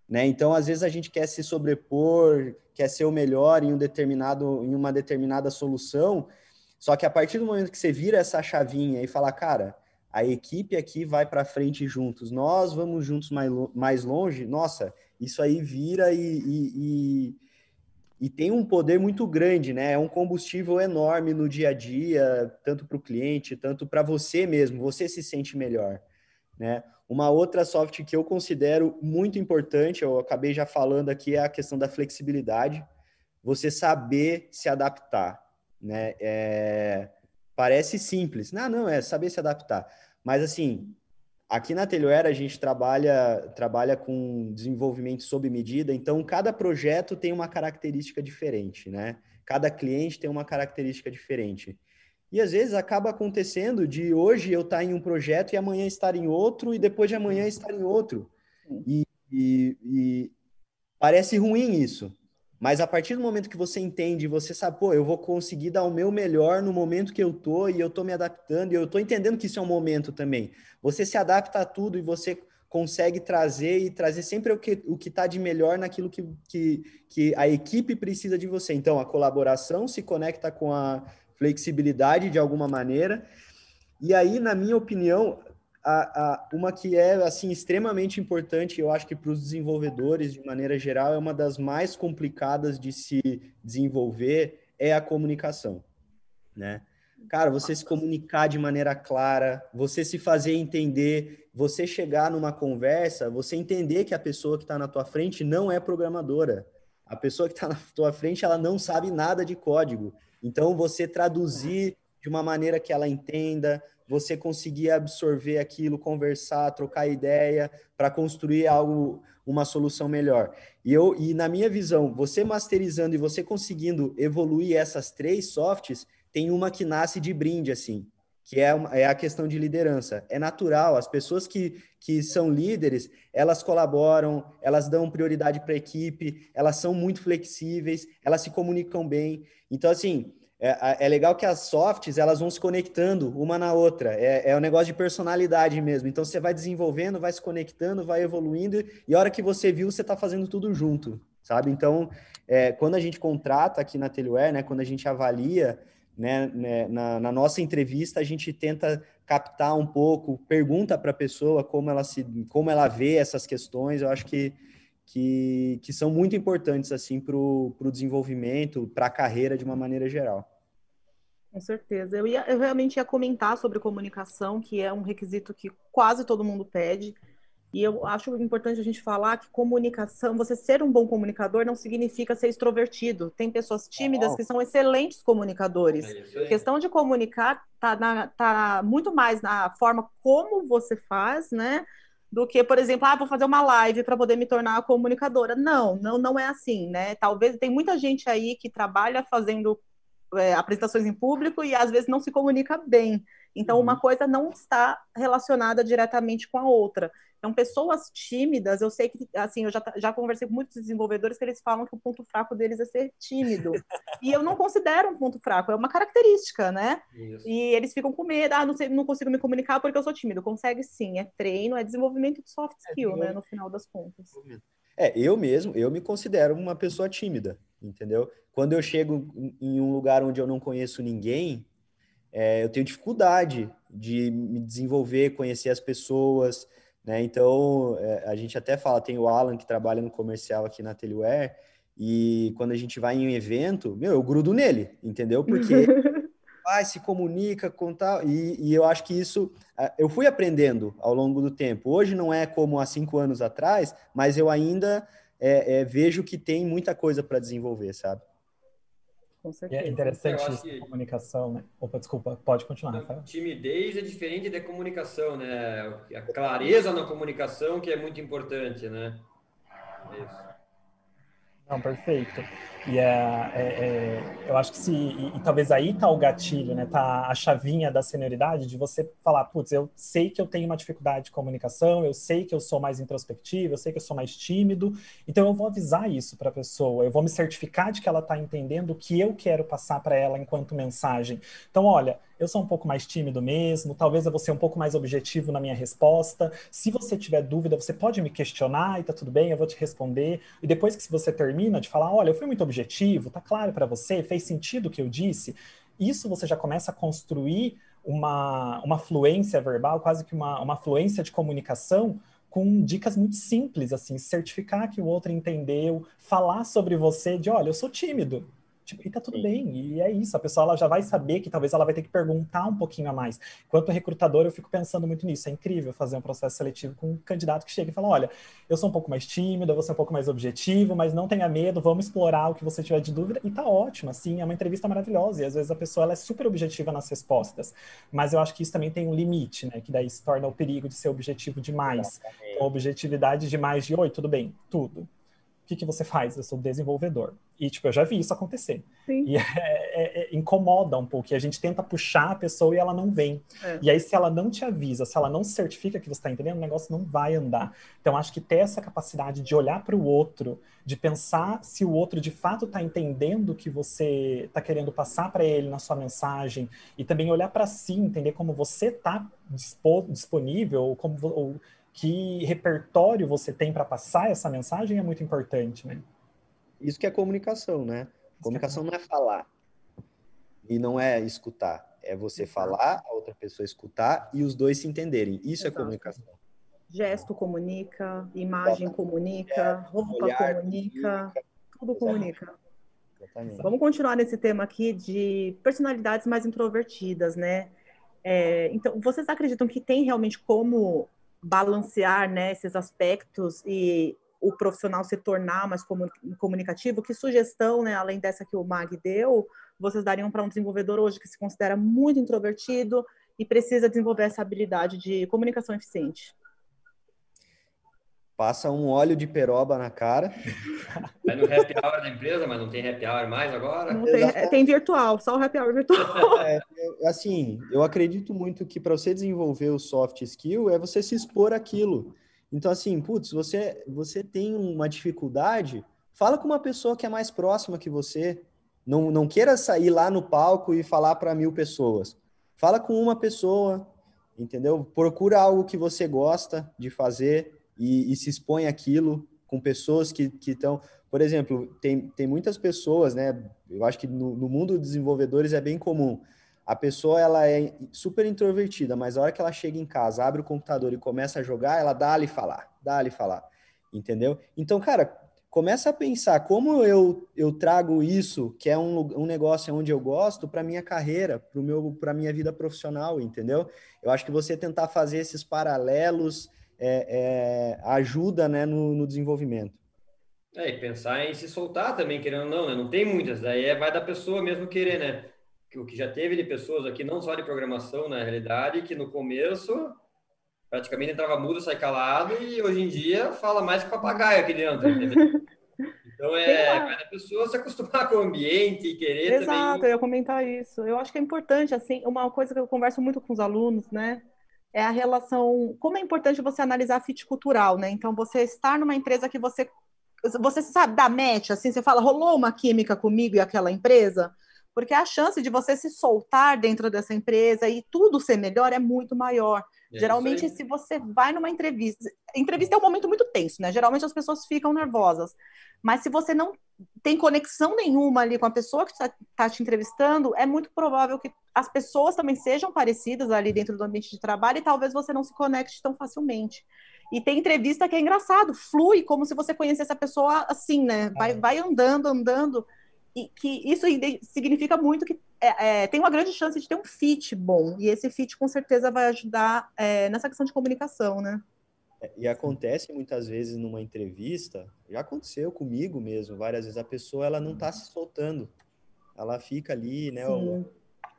né? Então às vezes a gente quer se sobrepor, quer ser o melhor em um determinado em uma determinada solução, só que a partir do momento que você vira essa chavinha e fala, cara, a equipe aqui vai para frente juntos, nós vamos juntos mais, mais longe, nossa, isso aí vira e, e, e e tem um poder muito grande, né? É um combustível enorme no dia a dia, tanto para o cliente, tanto para você mesmo, você se sente melhor, né? Uma outra soft que eu considero muito importante, eu acabei já falando aqui, é a questão da flexibilidade, você saber se adaptar, né? É... Parece simples, não, não, é saber se adaptar, mas assim, Aqui na Telioera a gente trabalha, trabalha com desenvolvimento sob medida, então cada projeto tem uma característica diferente, né? Cada cliente tem uma característica diferente. E às vezes acaba acontecendo de hoje eu estar em um projeto e amanhã estar em outro, e depois de amanhã estar em outro. E, e, e parece ruim isso, mas a partir do momento que você entende, você sabe, pô, eu vou conseguir dar o meu melhor no momento que eu tô e eu tô me adaptando e eu tô entendendo que isso é um momento também. Você se adapta a tudo e você consegue trazer e trazer sempre o que o está de melhor naquilo que, que, que a equipe precisa de você. Então, a colaboração se conecta com a flexibilidade de alguma maneira. E aí, na minha opinião, a, a, uma que é assim extremamente importante, eu acho que para os desenvolvedores de maneira geral é uma das mais complicadas de se desenvolver é a comunicação, né? Cara, você se comunicar de maneira clara, você se fazer entender, você chegar numa conversa, você entender que a pessoa que está na tua frente não é programadora. A pessoa que está na tua frente, ela não sabe nada de código. Então, você traduzir de uma maneira que ela entenda, você conseguir absorver aquilo, conversar, trocar ideia para construir algo, uma solução melhor. E eu e na minha visão, você masterizando e você conseguindo evoluir essas três softs, tem uma que nasce de brinde assim, que é, uma, é a questão de liderança. É natural, as pessoas que, que são líderes, elas colaboram, elas dão prioridade para a equipe, elas são muito flexíveis, elas se comunicam bem. Então, assim, é, é, legal que as softs elas vão se conectando uma na outra. É, é um negócio de personalidade mesmo. Então você vai desenvolvendo, vai se conectando, vai evoluindo, e a hora que você viu, você está fazendo tudo junto, sabe? Então, é, quando a gente contrata aqui na Teleware, né, quando a gente avalia, né, né na, na, nossa entrevista, a gente tenta captar um pouco, pergunta para a pessoa como ela se, como ela vê essas questões. Eu acho que que, que são muito importantes assim para o desenvolvimento, para a carreira de uma maneira geral. Com certeza. Eu, ia, eu realmente ia comentar sobre comunicação, que é um requisito que quase todo mundo pede. E eu acho importante a gente falar que comunicação, você ser um bom comunicador não significa ser extrovertido. Tem pessoas tímidas que são excelentes comunicadores. É a questão de comunicar tá, tá muito mais na forma como você faz, né? Do que, por exemplo, ah, vou fazer uma live para poder me tornar comunicadora. Não, não, não é assim, né? Talvez tem muita gente aí que trabalha fazendo é, apresentações em público e às vezes não se comunica bem. Então, uhum. uma coisa não está relacionada diretamente com a outra. Então, pessoas tímidas, eu sei que, assim, eu já, já conversei com muitos desenvolvedores que eles falam que o ponto fraco deles é ser tímido. e eu não considero um ponto fraco, é uma característica, né? Isso. E eles ficam com medo, ah, não, sei, não consigo me comunicar porque eu sou tímido. Consegue sim, é treino, é desenvolvimento de soft é skill, é, né, no final das contas. É, eu mesmo, eu me considero uma pessoa tímida, entendeu? Quando eu chego em um lugar onde eu não conheço ninguém, é, eu tenho dificuldade de me desenvolver, conhecer as pessoas, né? Então, é, a gente até fala, tem o Alan que trabalha no comercial aqui na Teleware, e quando a gente vai em um evento, meu, eu grudo nele, entendeu? Porque vai, se comunica com tal, e, e eu acho que isso, eu fui aprendendo ao longo do tempo. Hoje não é como há cinco anos atrás, mas eu ainda é, é, vejo que tem muita coisa para desenvolver, sabe? Com certeza. E é interessante isso, que... comunicação, né? Opa, desculpa, pode continuar, Rafael. Timidez é diferente da comunicação, né? A clareza na comunicação que é muito importante, né? É isso. Não, perfeito. E é, é, é, eu acho que se. E, e, talvez aí tá o gatilho, né? Tá a chavinha da senioridade de você falar, putz, eu sei que eu tenho uma dificuldade de comunicação, eu sei que eu sou mais introspectivo, eu sei que eu sou mais tímido, então eu vou avisar isso para a pessoa, eu vou me certificar de que ela está entendendo o que eu quero passar para ela enquanto mensagem. Então, olha, eu sou um pouco mais tímido mesmo, talvez eu vou ser um pouco mais objetivo na minha resposta. Se você tiver dúvida, você pode me questionar e tá tudo bem, eu vou te responder. E depois que você termina de falar, olha, eu fui muito objetivo, tá claro para você, fez sentido o que eu disse, isso você já começa a construir uma, uma fluência verbal, quase que uma, uma fluência de comunicação com dicas muito simples, assim, certificar que o outro entendeu, falar sobre você de, olha, eu sou tímido, Tipo, e tá tudo Sim. bem, e é isso. A pessoa ela já vai saber que talvez ela vai ter que perguntar um pouquinho a mais. Enquanto recrutador, eu fico pensando muito nisso. É incrível fazer um processo seletivo com um candidato que chega e fala: olha, eu sou um pouco mais tímido, eu vou ser um pouco mais objetivo, mas não tenha medo, vamos explorar o que você tiver de dúvida. E tá ótimo, assim, é uma entrevista maravilhosa. E às vezes a pessoa ela é super objetiva nas respostas. Mas eu acho que isso também tem um limite, né? Que daí se torna o perigo de ser objetivo demais. Então, objetividade demais de, oi, tudo bem, tudo o que, que você faz? Eu sou desenvolvedor. E, tipo, eu já vi isso acontecer. Sim. E é, é, é, incomoda um pouco. E a gente tenta puxar a pessoa e ela não vem. É. E aí, se ela não te avisa, se ela não certifica que você está entendendo, o negócio não vai andar. Então, acho que ter essa capacidade de olhar para o outro, de pensar se o outro de fato está entendendo o que você está querendo passar para ele na sua mensagem, e também olhar para si, entender como você está disponível, como, ou que repertório você tem para passar essa mensagem é muito importante, né? Isso que é comunicação, né? Comunicação não é falar e não é escutar. É você falar, a outra pessoa escutar e os dois se entenderem. Isso é Exato. é comunicação. Gesto comunica, imagem comunica, é, roupa comunica, comunica, tudo comunica. Exatamente. Vamos continuar nesse tema aqui de personalidades mais introvertidas, né? É, então, vocês acreditam que tem realmente como balancear né, esses aspectos e o profissional se tornar mais comunicativo? Que sugestão, né, além dessa que o Mag deu, vocês dariam para um desenvolvedor hoje que se considera muito introvertido e precisa desenvolver essa habilidade de comunicação eficiente? Passa um óleo de peroba na cara. Vai no happy hour da empresa, mas não tem happy hour mais agora? Não tem, é, tem virtual, só o happy hour virtual. É, assim, eu acredito muito que para você desenvolver o soft skill é você se expor aquilo. Então, assim, putz, você, você tem uma dificuldade, fala com uma pessoa que é mais próxima que você. Não, não queira sair lá no palco e falar para mil pessoas. Fala com uma pessoa, entendeu? Procura algo que você gosta de fazer e, e se expõe aquilo com pessoas que estão. Por exemplo, tem, tem muitas pessoas, né? Eu acho que no, no mundo dos desenvolvedores é bem comum. A pessoa ela é super introvertida, mas a hora que ela chega em casa, abre o computador e começa a jogar, ela dá ali falar, dá ali falar, entendeu? Então, cara, começa a pensar como eu, eu trago isso, que é um, um negócio onde eu gosto, para minha carreira, para minha vida profissional, entendeu? Eu acho que você tentar fazer esses paralelos é, é, ajuda né, no, no, desenvolvimento. É, e pensar em se soltar também, querendo ou não, né? Não tem muitas, daí é, vai da pessoa mesmo querer, né? O que já teve de pessoas aqui, não só de programação, na realidade, que no começo praticamente entrava mudo, sai calado, e hoje em dia fala mais que papagaio aqui dentro, entendeu? Então é, vai da pessoa se acostumar com o ambiente e querer Exato, também... eu ia comentar isso. Eu acho que é importante, assim, uma coisa que eu converso muito com os alunos, né? É a relação, como é importante você analisar fit cultural, né? Então, você estar numa empresa que você, você sabe, dá match, assim, você fala, rolou uma química comigo e aquela empresa, porque a chance de você se soltar dentro dessa empresa e tudo ser melhor é muito maior. É Geralmente, se você vai numa entrevista, entrevista é um momento muito tenso, né? Geralmente as pessoas ficam nervosas. Mas se você não tem conexão nenhuma ali com a pessoa que está tá te entrevistando, é muito provável que as pessoas também sejam parecidas ali dentro do ambiente de trabalho e talvez você não se conecte tão facilmente. E tem entrevista que é engraçado, flui como se você conhecesse a pessoa assim, né? Vai, é. vai andando, andando. E que isso significa muito que é, é, tem uma grande chance de ter um fit bom. E esse fit com certeza vai ajudar é, nessa questão de comunicação, né? É, e acontece muitas vezes numa entrevista, já aconteceu comigo mesmo, várias vezes, a pessoa ela não está se soltando. Ela fica ali, né? Ó,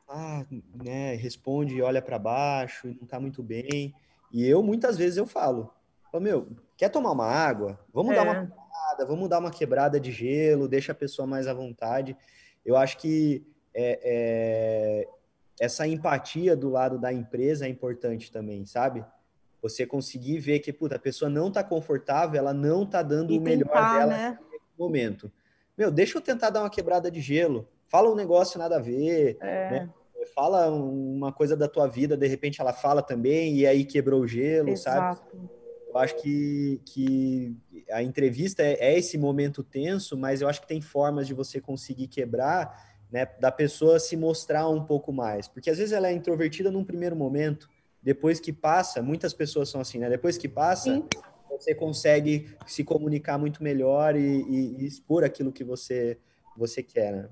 ah, né, responde, olha para baixo, não está muito bem. E eu, muitas vezes, eu falo, meu, quer tomar uma água? Vamos é. dar uma quebrada, vamos dar uma quebrada de gelo, deixa a pessoa mais à vontade. Eu acho que é, é, essa empatia do lado da empresa é importante também, sabe? Você conseguir ver que, puta, a pessoa não tá confortável, ela não tá dando e o melhor tentar, dela né? nesse momento. Meu, deixa eu tentar dar uma quebrada de gelo. Fala um negócio nada a ver, é. né? Fala uma coisa da tua vida, de repente ela fala também, e aí quebrou o gelo, Exato. sabe? Eu acho que, que a entrevista é, é esse momento tenso, mas eu acho que tem formas de você conseguir quebrar, né? Da pessoa se mostrar um pouco mais. Porque às vezes ela é introvertida num primeiro momento, depois que passa, muitas pessoas são assim, né? Depois que passa, Sim. você consegue se comunicar muito melhor e, e, e, expor aquilo que você, você quer, né?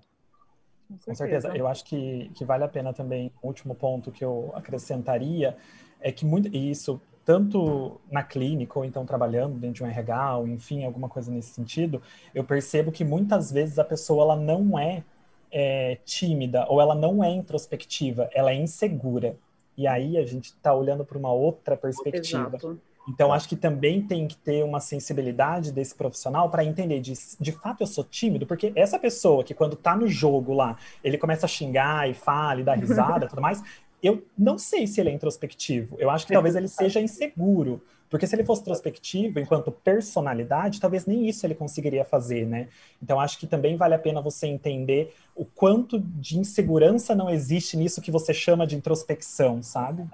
Com certeza. Eu acho que, que vale a pena também, o último ponto que eu acrescentaria é que muito, isso tanto na clínica ou então trabalhando dentro de um RH, ou enfim, alguma coisa nesse sentido, eu percebo que muitas vezes a pessoa ela não é, é tímida ou ela não é introspectiva, ela é insegura. E aí a gente está olhando para uma outra perspectiva. Exato. Então, acho que também tem que ter uma sensibilidade desse profissional para entender de, de fato eu sou tímido, porque essa pessoa que quando está no jogo lá, ele começa a xingar e fala e dá risada e tudo mais, eu não sei se ele é introspectivo. Eu acho que talvez ele seja inseguro. Porque se ele fosse introspectivo, enquanto personalidade, talvez nem isso ele conseguiria fazer, né? Então acho que também vale a pena você entender o quanto de insegurança não existe nisso que você chama de introspecção, sabe?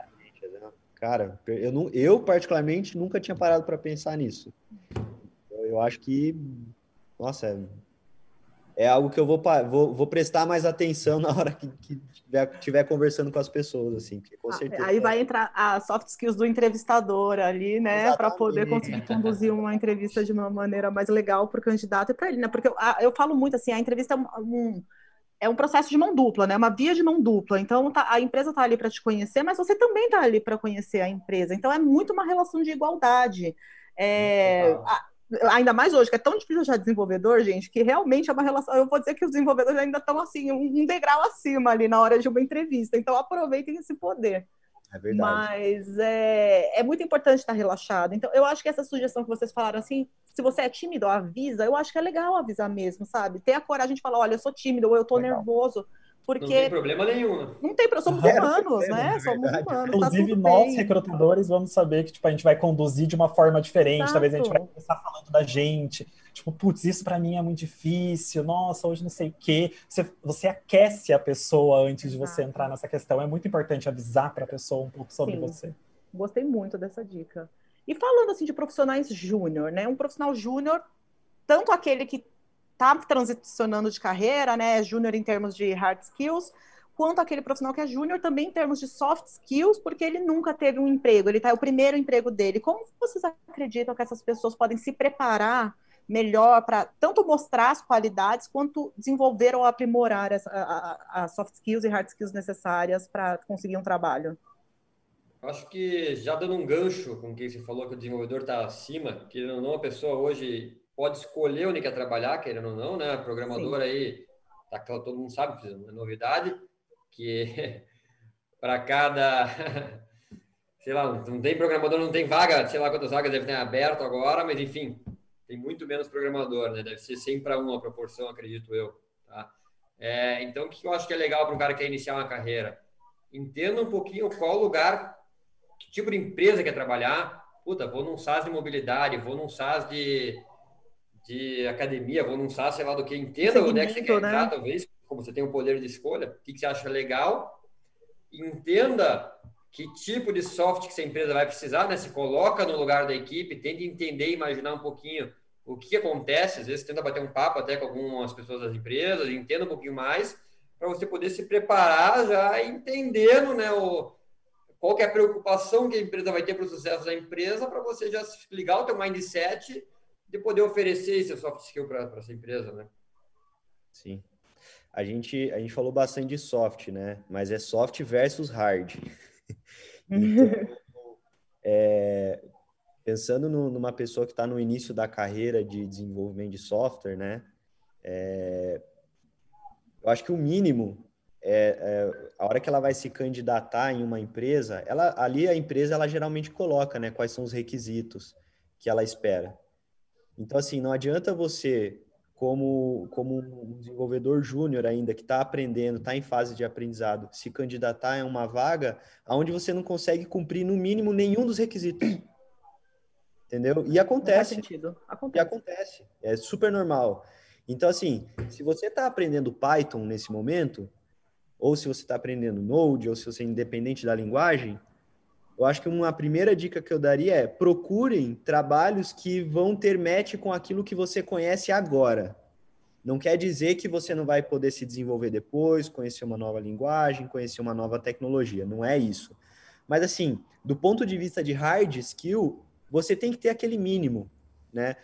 Cara, eu, não, eu particularmente nunca tinha parado para pensar nisso. Eu, eu, acho que, nossa, é, é, algo que eu vou, vou, vou prestar mais atenção na hora que, que estiver conversando com as pessoas, assim, com ah, certeza. Aí vai entrar a soft skills do entrevistador ali, né, para poder conseguir conduzir uma entrevista de uma maneira mais legal para o candidato e para ele, né? Porque eu, eu falo muito assim, a entrevista é um, é um processo de mão dupla, né? Uma via de mão dupla. Então, tá, a empresa está ali para te conhecer, mas você também está ali para conhecer a empresa. Então, é muito uma relação de igualdade. É, a, ainda mais hoje, que é tão difícil achar desenvolvedor, gente, que realmente é uma relação. Eu vou dizer que os desenvolvedores ainda estão assim, um degrau acima ali na hora de uma entrevista. Então, aproveitem esse poder. É verdade. Mas é, é muito importante estar relaxado. Então, eu acho que essa sugestão que vocês falaram assim, se você é tímido, avisa. Eu acho que é legal avisar mesmo, sabe? Ter a coragem de falar, olha, eu sou tímido ou eu tô legal. nervoso. Porque não tem problema nenhum. Né? Não tem, somos humanos, é, né? Somos humanos. Tá Inclusive, tá nós, bem. recrutadores, vamos saber que tipo, a gente vai conduzir de uma forma diferente. Exato. Talvez a gente vai começar falando da gente. Tipo, putz, isso para mim é muito difícil. Nossa, hoje não sei o quê. Você, você aquece a pessoa antes de você entrar nessa questão. É muito importante avisar para a pessoa um pouco sobre Sim. você. Gostei muito dessa dica. E falando assim de profissionais júnior, né? Um profissional júnior, tanto aquele que está transicionando de carreira, né, júnior em termos de hard skills, quanto aquele profissional que é júnior também em termos de soft skills, porque ele nunca teve um emprego, ele está é o primeiro emprego dele. Como vocês acreditam que essas pessoas podem se preparar melhor para tanto mostrar as qualidades quanto desenvolver ou aprimorar as soft skills e hard skills necessárias para conseguir um trabalho? Acho que já dando um gancho com o que você falou que o desenvolvedor está acima, que não a pessoa hoje pode escolher onde quer trabalhar, querendo ou não, né? Programador Sim. aí, tá, todo mundo sabe, é novidade, que para cada, sei lá, não tem programador, não tem vaga, sei lá quantas vagas deve ter aberto agora, mas enfim, tem muito menos programador, né? Deve ser 100 para 1 a proporção, acredito eu, tá? É, então, o que eu acho que é legal para um cara que quer iniciar uma carreira? Entenda um pouquinho qual lugar, que tipo de empresa quer trabalhar. Puta, vou num SaaS de mobilidade, vou num SaaS de de academia, vou num SaaS, sei lá do que, entenda onde é que você quer entrar, né? talvez, como você tem o poder de escolha, o que, que você acha legal, entenda que tipo de software que essa empresa vai precisar, né? Se coloca no lugar da equipe, tente entender, imaginar um pouquinho o que acontece, às vezes tenta bater um papo até com algumas pessoas das empresas, entenda um pouquinho mais, para você poder se preparar já entendendo, né, o, qual que é a preocupação que a empresa vai ter para o sucesso da empresa, para você já ligar o teu mindset de poder oferecer esse soft skill para essa empresa, né? Sim. A gente, a gente falou bastante de soft, né? Mas é soft versus hard. então, é, pensando no, numa pessoa que está no início da carreira de desenvolvimento de software, né? É, eu acho que o mínimo é, é, a hora que ela vai se candidatar em uma empresa, ela ali a empresa ela geralmente coloca, né? Quais são os requisitos que ela espera. Então, assim, não adianta você, como, como um desenvolvedor júnior ainda, que está aprendendo, está em fase de aprendizado, se candidatar a uma vaga onde você não consegue cumprir, no mínimo, nenhum dos requisitos. Entendeu? E acontece. Não faz sentido. Acontece. E acontece. É super normal. Então, assim, se você está aprendendo Python nesse momento, ou se você está aprendendo Node, ou se você é independente da linguagem, eu acho que uma primeira dica que eu daria é procurem trabalhos que vão ter match com aquilo que você conhece agora. Não quer dizer que você não vai poder se desenvolver depois, conhecer uma nova linguagem, conhecer uma nova tecnologia. Não é isso. Mas assim, do ponto de vista de hard skill, você tem que ter aquele mínimo, né?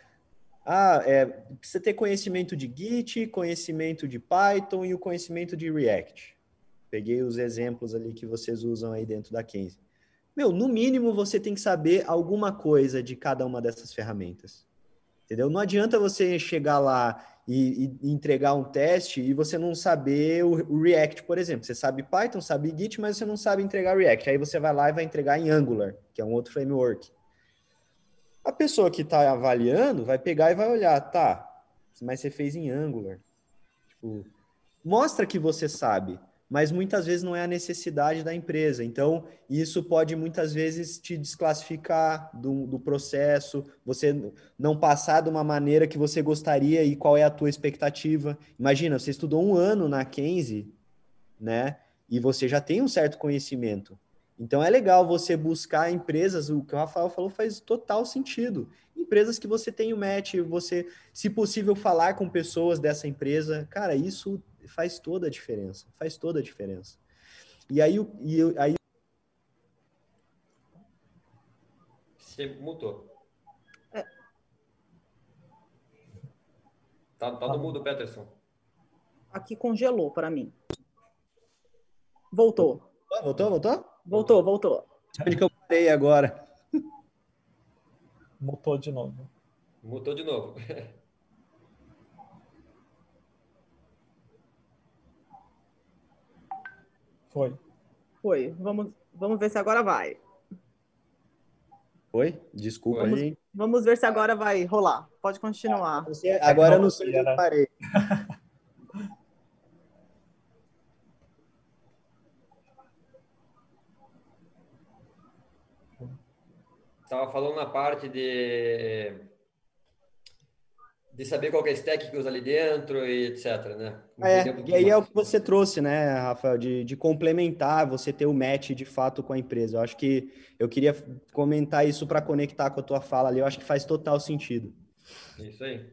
Ah, é, precisa ter conhecimento de Git, conhecimento de Python e o conhecimento de React. Peguei os exemplos ali que vocês usam aí dentro da Kenzie. Meu, no mínimo você tem que saber alguma coisa de cada uma dessas ferramentas. Entendeu? Não adianta você chegar lá e, e entregar um teste e você não saber o, o, React, por exemplo. Você sabe Python, sabe Git, mas você não sabe entregar React. Aí você vai lá e vai entregar em Angular, que é um outro framework. A pessoa que está avaliando vai pegar e vai olhar, tá, mas você fez em Angular. Tipo, mostra que você sabe mas muitas vezes não é a necessidade da empresa. Então, isso pode muitas vezes te desclassificar do, do processo, você não passar de uma maneira que você gostaria e qual é a tua expectativa. Imagina, você estudou um ano na Kenzie, né? E você já tem um certo conhecimento. Então é legal você buscar empresas, o que o Rafael falou faz total sentido. Empresas que você tem o match, você, se possível, falar com pessoas dessa empresa, cara, isso faz toda a diferença, faz toda a diferença. E aí, e aí Você mutou. É. Tá, tá no mudo, Peterson. Aqui congelou para mim. Voltou. Voltou, voltou? Voltou, voltou. Onde que eu parei agora? Mutou de novo. Mutou de novo. Foi. Foi. Vamos, vamos ver se agora vai. Oi? Desculpa vamos, aí. Vamos ver se agora vai rolar. Pode continuar. Agora eu não sei onde eu parei. Estava falando na parte de de saber qual é a stack que usa ali dentro e etc, né? É, e aí é o que você trouxe, né, Rafael, de, de complementar, você ter o match de fato com a empresa. Eu acho que eu queria comentar isso para conectar com a tua fala ali, eu acho que faz total sentido. Isso aí.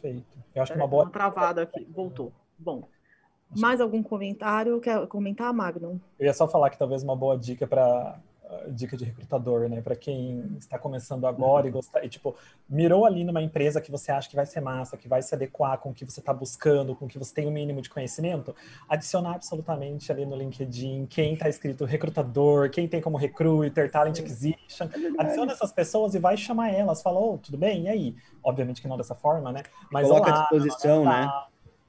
Perfeito. Eu acho que uma boa... Travada aqui, voltou. Bom, mais algum comentário? Quer comentar, Magnum? Eu ia só falar que talvez uma boa dica para dica de recrutador, né? Para quem está começando agora e gostar, e tipo, mirou ali numa empresa que você acha que vai ser massa, que vai se adequar com o que você está buscando, com o que você tem o um mínimo de conhecimento, adicionar absolutamente ali no LinkedIn quem está escrito recrutador, quem tem como recruiter, talent acquisition, adiciona essas pessoas e vai chamar elas, fala, oh, tudo bem, e aí? Obviamente que não dessa forma, né? Mas coloca à disposição, né?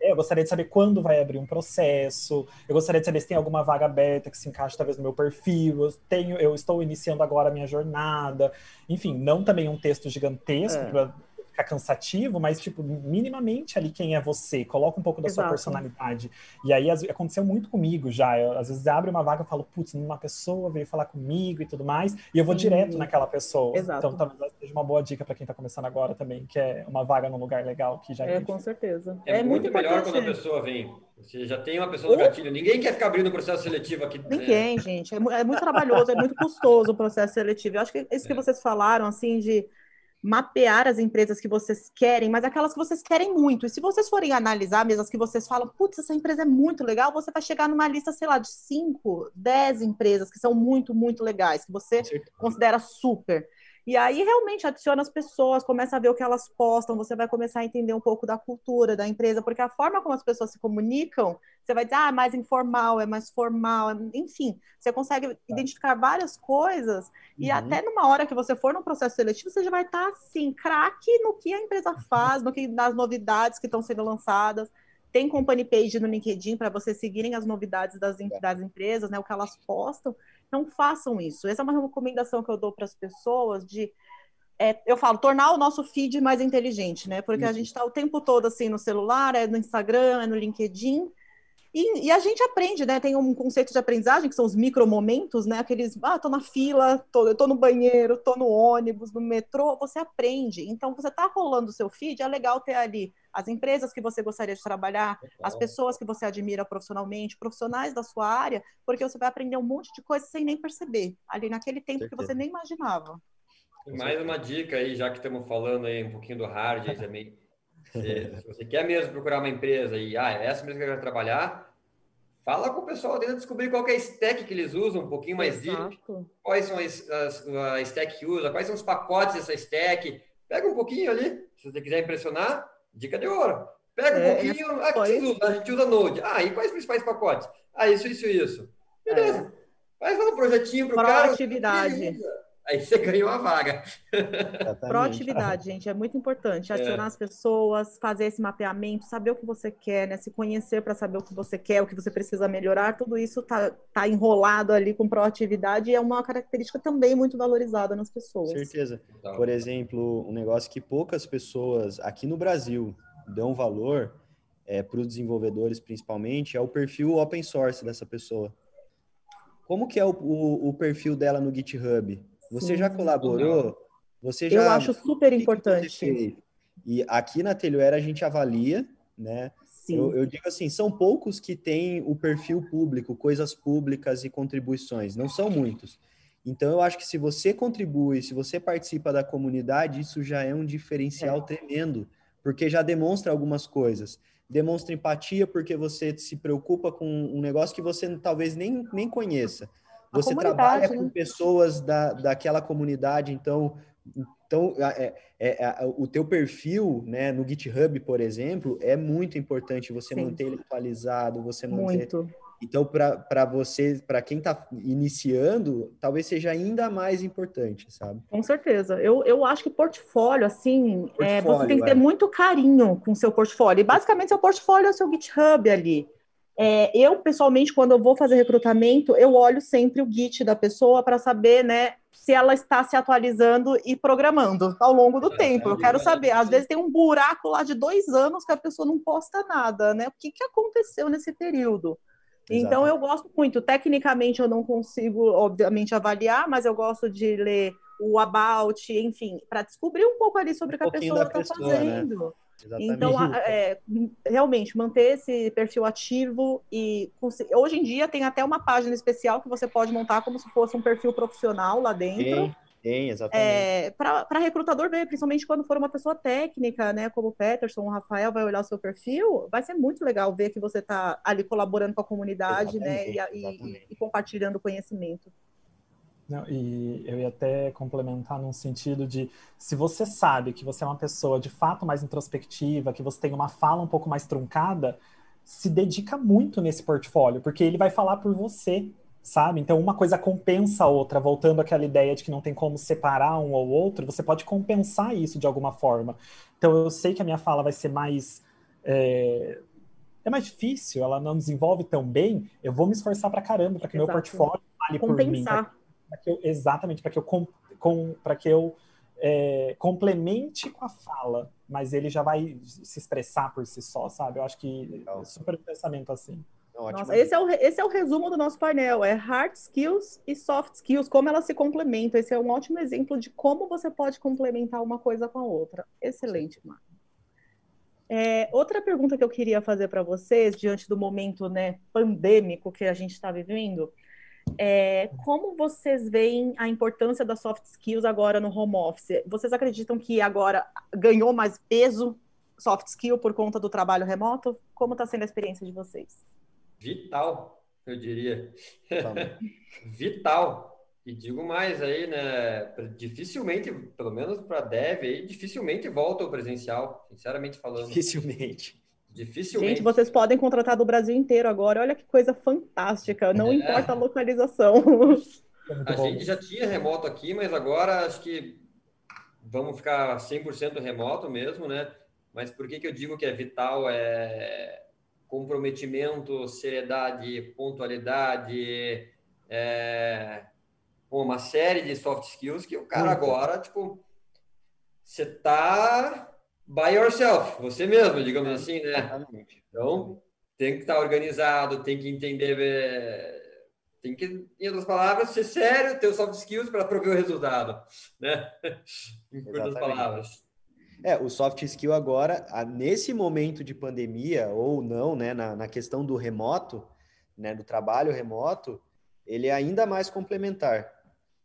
Eu gostaria de saber quando vai abrir um processo. Eu gostaria de saber se tem alguma vaga aberta que se encaixe talvez no meu perfil. Eu tenho, eu estou iniciando agora a minha jornada. Enfim, não também um texto gigantesco é. Ficar cansativo, mas, tipo, minimamente ali quem é você, coloca um pouco da Exato. sua personalidade. E aí aconteceu muito comigo já. Eu, às vezes abre uma vaga e falo, putz, uma pessoa veio falar comigo e tudo mais, e eu vou Sim. direto naquela pessoa. Exato. Então talvez seja uma boa dica para quem está começando agora também, que é uma vaga num lugar legal que já É, com certeza. É, é muito, muito melhor quando a pessoa vem. Você já tem uma pessoa no gatilho. Ninguém quer ficar abrindo o processo seletivo aqui. Ninguém, gente. É, é muito trabalhoso, é muito custoso o processo seletivo. Eu acho que isso que é. vocês falaram, assim, de mapear as empresas que vocês querem, mas aquelas que vocês querem muito. E se vocês forem analisar mesmo as que vocês falam, putz, essa empresa é muito legal, você vai chegar numa lista, sei lá, de 5, 10 empresas que são muito, muito legais, que você considera super. E aí realmente adiciona as pessoas, começa a ver o que elas postam, você vai começar a entender um pouco da cultura da empresa, porque a forma como as pessoas se comunicam, você vai dizer, ah, é mais informal, é mais formal, enfim, você consegue tá. identificar várias coisas e uhum. até numa hora que você for no processo seletivo, você já vai estar assim, craque no que a empresa uhum. faz, no que nas novidades que estão sendo lançadas. Tem company page no LinkedIn para vocês seguirem as novidades das, das empresas, né, o que elas postam. Não façam isso. Essa é uma recomendação que eu dou para as pessoas de é, eu falo, tornar o nosso feed mais inteligente, né? Porque a gente está o tempo todo assim no celular, é no Instagram, é no LinkedIn, e, e, a gente aprende, né? Tem um conceito de aprendizagem que são os micromomentos, né? Aqueles, ah, tô na fila, tô, eu tô no banheiro, tô no ônibus, no metrô, você aprende. Então, você tá rolando o seu feed, é legal ter ali as empresas que você gostaria de trabalhar, as pessoas que você admira profissionalmente, profissionais da sua área, porque você vai aprender um monte de coisa sem nem perceber, ali naquele tempo que você nem imaginava. Mais uma dica aí, já que estamos falando aí um pouquinho do hard também. Se, se, você quer mesmo procurar uma empresa e, ah, é essa mesmo que eu quero trabalhar, fala com o pessoal, tenta descobrir qual é a stack que eles usam, um pouquinho mais Exato. deep, quais são as, as, a stack que usa, quais são os pacotes dessa stack. Pega um pouquinho ali, se você quiser impressionar, dica de ouro. Pega um é, pouquinho, ah, que vocês usam? A gente usa Node. Ah, e quais os principais pacotes? Ah, isso, isso, isso. Beleza. É. Faz lá um projetinho para o cara. Proatividade. Aí você ganhou a vaga. Proatividade, gente, é muito importante. É. Adicionar é. as pessoas, fazer esse mapeamento, saber o que você quer, né? Se conhecer para saber o que você quer, o que você precisa melhorar, tudo isso tá, tá enrolado ali com proatividade e é uma característica também muito valorizada nas pessoas. Certeza. Por exemplo, um negócio que poucas pessoas aqui no Brasil dão valor é, para os desenvolvedores, principalmente, é o perfil open source dessa pessoa. Como que é o, o, o perfil dela no GitHub? Você Sim. já colaborou? Você já... Eu acho super importante. E aqui na Telioera a gente avalia, né? Sim. Eu, eu, digo assim, são poucos que têm o perfil público, coisas públicas e contribuições, não são muitos. Então, eu acho que se você contribui, se você participa da comunidade, isso já é um diferencial é. tremendo, porque já demonstra algumas coisas. Demonstra empatia porque você se preocupa com um negócio que você talvez nem, nem conheça. Você trabalha né? com pessoas da, daquela comunidade, então então, é, é, é, o teu perfil, né, no GitHub, por exemplo, é muito importante você Sim. manter ele atualizado, você manter... Muito. Então, para você, para quem está iniciando, talvez seja ainda mais importante, sabe? Com certeza. Eu, eu acho que portfólio, assim, portfólio, é, você tem que ter é. muito carinho com o seu portfólio. E basicamente, seu portfólio é o seu GitHub ali. É, eu, pessoalmente, quando eu vou fazer recrutamento, eu olho sempre o Git da pessoa para saber, né, se ela está se atualizando e programando ao longo do é, tempo. Eu quero saber. Às vezes tem um buraco lá de dois anos que a pessoa não posta nada, né? O que, que aconteceu nesse período? Exato. Então, eu gosto muito. Tecnicamente, eu não consigo, obviamente, avaliar, mas eu gosto de ler o about, enfim, para descobrir um pouco ali sobre o que a pessoa está né? fazendo. Né? Exatamente. Então, é, realmente, manter esse perfil ativo e hoje em dia tem até uma página especial que você pode montar como se fosse um perfil profissional lá dentro. Tem, tem exatamente. É, Para recrutador ver, principalmente quando for uma pessoa técnica, né, como o Peterson, o Rafael vai olhar o seu perfil, vai ser muito legal ver que você está ali colaborando com a comunidade, né, e, e, e compartilhando conhecimento. Não, e eu ia até complementar num sentido de se você sabe que você é uma pessoa de fato mais introspectiva, que você tem uma fala um pouco mais truncada, se dedica muito nesse portfólio, porque ele vai falar por você, sabe? Então uma coisa compensa a outra, voltando àquela ideia de que não tem como separar um ou outro, você pode compensar isso de alguma forma. Então eu sei que a minha fala vai ser mais. É, é mais difícil, ela não desenvolve tão bem, eu vou me esforçar pra caramba para que Exato. meu portfólio fale por mim. Pra que eu, exatamente, para que eu, com, com, que eu é, complemente com a fala, mas ele já vai se expressar por si só, sabe? Eu acho que é super pensamento assim. Nossa, esse é, o, esse é o resumo do nosso painel, é hard skills e soft skills, como elas se complementam. Esse é um ótimo exemplo de como você pode complementar uma coisa com a outra. Excelente, Marco. É, outra pergunta que eu queria fazer para vocês, diante do momento né, pandêmico que a gente está vivendo, é, como vocês veem a importância das soft skills agora no home office? Vocês acreditam que agora ganhou mais peso soft skill por conta do trabalho remoto? Como está sendo a experiência de vocês? Vital, eu diria. Vital. E digo mais aí, né? Dificilmente, pelo menos para dev aí, dificilmente volta ao presencial, sinceramente falando. Dificilmente. Dificilmente. Gente, vocês podem contratar do Brasil inteiro agora. Olha que coisa fantástica. Não é. importa a localização. a gente já tinha remoto aqui, mas agora acho que vamos ficar 100% remoto mesmo, né? Mas por que, que eu digo que é vital? É comprometimento, seriedade, pontualidade, é... uma série de soft skills que o cara agora, tipo, você tá by yourself, você mesmo, digamos assim, né? Exatamente. Então, tem que estar organizado, tem que entender, é, tem que, em outras palavras, ser sério, ter os soft skills para prover o resultado, né? em outras palavras. É, o soft skill agora, nesse momento de pandemia, ou não, né, na, na questão do remoto, né, do trabalho remoto, ele é ainda mais complementar.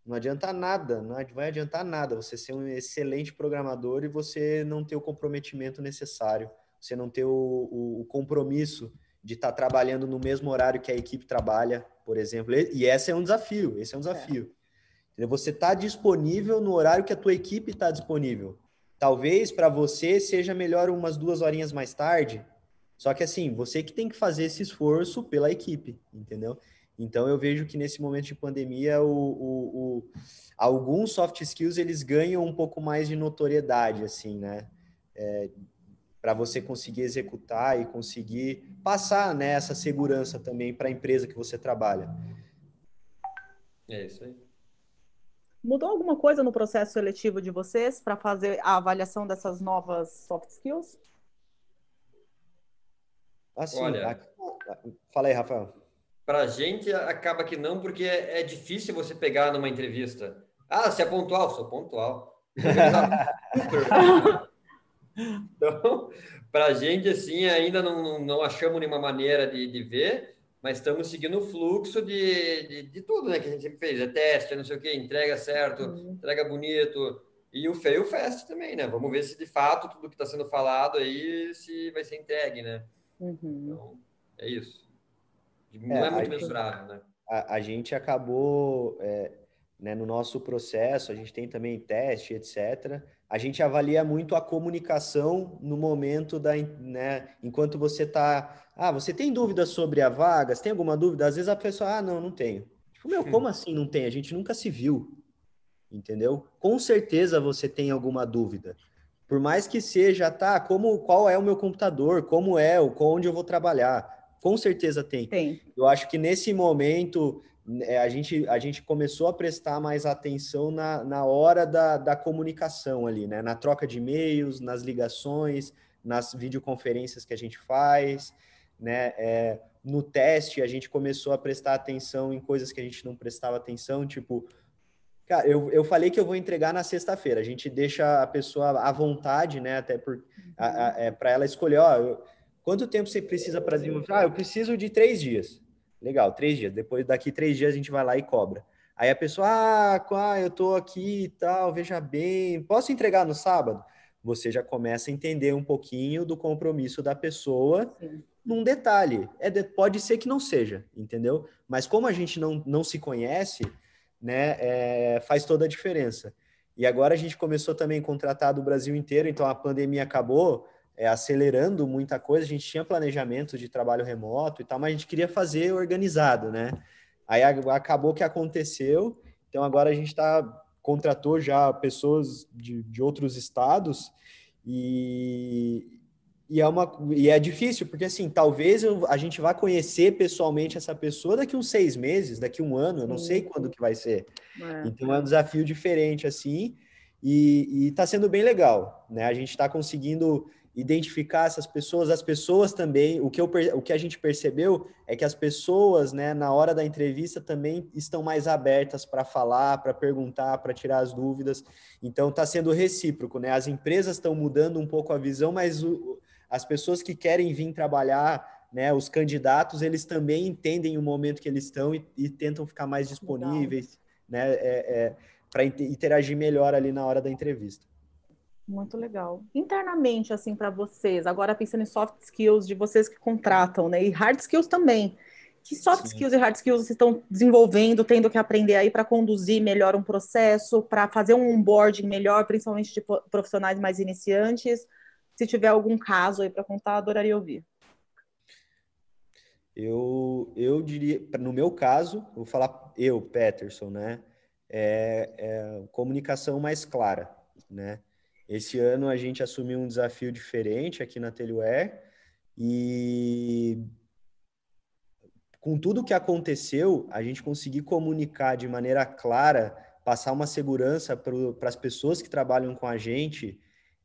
Não adianta nada, não vai adiantar nada você ser um excelente programador e você não ter o comprometimento necessário, você não ter o, o, o compromisso de estar tá trabalhando no mesmo horário que a equipe trabalha, por exemplo. E esse é um desafio, esse é um desafio. É. Você está disponível no horário que a tua equipe está disponível. Talvez para você seja melhor umas duas horinhas mais tarde, só que assim, você que tem que fazer esse esforço pela equipe, entendeu? Então eu vejo que nesse momento de pandemia, o, o, o, alguns soft skills eles ganham um pouco mais de notoriedade, assim, né? É, para você conseguir executar e conseguir passar né, essa segurança também para a empresa que você trabalha. É isso aí. Mudou alguma coisa no processo seletivo de vocês para fazer a avaliação dessas novas soft skills? Assim, Olha, a... fala aí, Rafael. Para a gente, acaba que não, porque é, é, difícil você pegar numa entrevista. Ah, você é pontual? Sou pontual. então, para a gente, assim, ainda não, não, achamos nenhuma maneira de, de ver, mas estamos seguindo o fluxo de, de, de, tudo, né? Que a gente sempre fez. É teste, é não sei o quê, entrega certo, uhum. entrega bonito. E o Fail Fest também, né? Vamos ver se de fato tudo que está sendo falado aí se vai ser entregue, né? Uhum. Então, é isso. Não é, é muito mensurável, né? A, a, gente acabou, é, né, no nosso processo, a gente tem também teste, etc a gente avalia muito a comunicação no momento da, né, enquanto você está, ah, você tem dúvidas sobre a vaga? Você tem alguma dúvida? Às vezes a pessoa, ah, não, não tenho. Tipo, meu, como assim não tem? A gente nunca se viu, entendeu? Com certeza você tem alguma dúvida. Por mais que seja, tá, como, qual é o meu computador, como é, onde eu vou trabalhar. Com certeza tem. Tem. Eu acho que nesse momento é, a, gente, a gente começou a prestar mais atenção na, na hora da, da comunicação ali, né? Na troca de e-mails, nas ligações, nas videoconferências que a gente faz, né? É, no teste, a gente começou a prestar atenção em coisas que a gente não prestava atenção, tipo, cara, eu, eu falei que eu vou entregar na sexta-feira, a gente deixa a pessoa à vontade, né? Até por, é, para ela escolher, ó, eu, quanto tempo você precisa para desenvolver? Ah, eu preciso de três dias. Legal, três dias. Depois daqui três dias a gente vai lá e cobra. Aí a pessoa, ah, ah eu tô aqui e tal, veja bem, posso entregar no sábado? Você já começa a entender um pouquinho do compromisso da pessoa Sim. num detalhe. É de, pode ser que não seja, entendeu? Mas como a gente não, não se conhece, né, é, faz toda a diferença. E agora a gente começou também a contratar do Brasil inteiro, então a pandemia acabou, é, acelerando muita coisa. A gente tinha planejamento de trabalho remoto e tal, mas a gente queria fazer organizado, né? Aí acabou que aconteceu. Então agora a gente está contratou já pessoas de, de outros estados e, e é uma e é difícil porque assim talvez eu, a gente vá conhecer pessoalmente essa pessoa daqui uns seis meses, daqui um ano, eu não sei quando que vai ser. É. Então é um desafio diferente assim e está sendo bem legal, né? A gente está conseguindo identificar essas pessoas, as pessoas também, o que, eu, o que a gente percebeu é que as pessoas, né, na hora da entrevista também estão mais abertas para falar, para perguntar, para tirar as dúvidas. Então está sendo recíproco, né? As empresas estão mudando um pouco a visão, mas o, as pessoas que querem vir trabalhar, né, os candidatos, eles também entendem o momento que eles estão e, e tentam ficar mais disponíveis, Legal. né, é, é, para interagir melhor ali na hora da entrevista. Muito legal. Internamente, assim, para vocês, agora pensando em soft skills de vocês que contratam, né? E hard skills também. Que soft Sim. skills e hard skills vocês estão desenvolvendo, tendo que aprender aí para conduzir melhor um processo, para fazer um onboarding melhor, principalmente de profissionais mais iniciantes? Se tiver algum caso aí para contar, adoraria ouvir. Eu, eu diria, no meu caso, vou falar eu, Peterson, né? É, é comunicação mais clara, né? Esse ano a gente assumiu um desafio diferente aqui na Teleware e com tudo que aconteceu, a gente conseguir comunicar de maneira clara, passar uma segurança para as pessoas que trabalham com a gente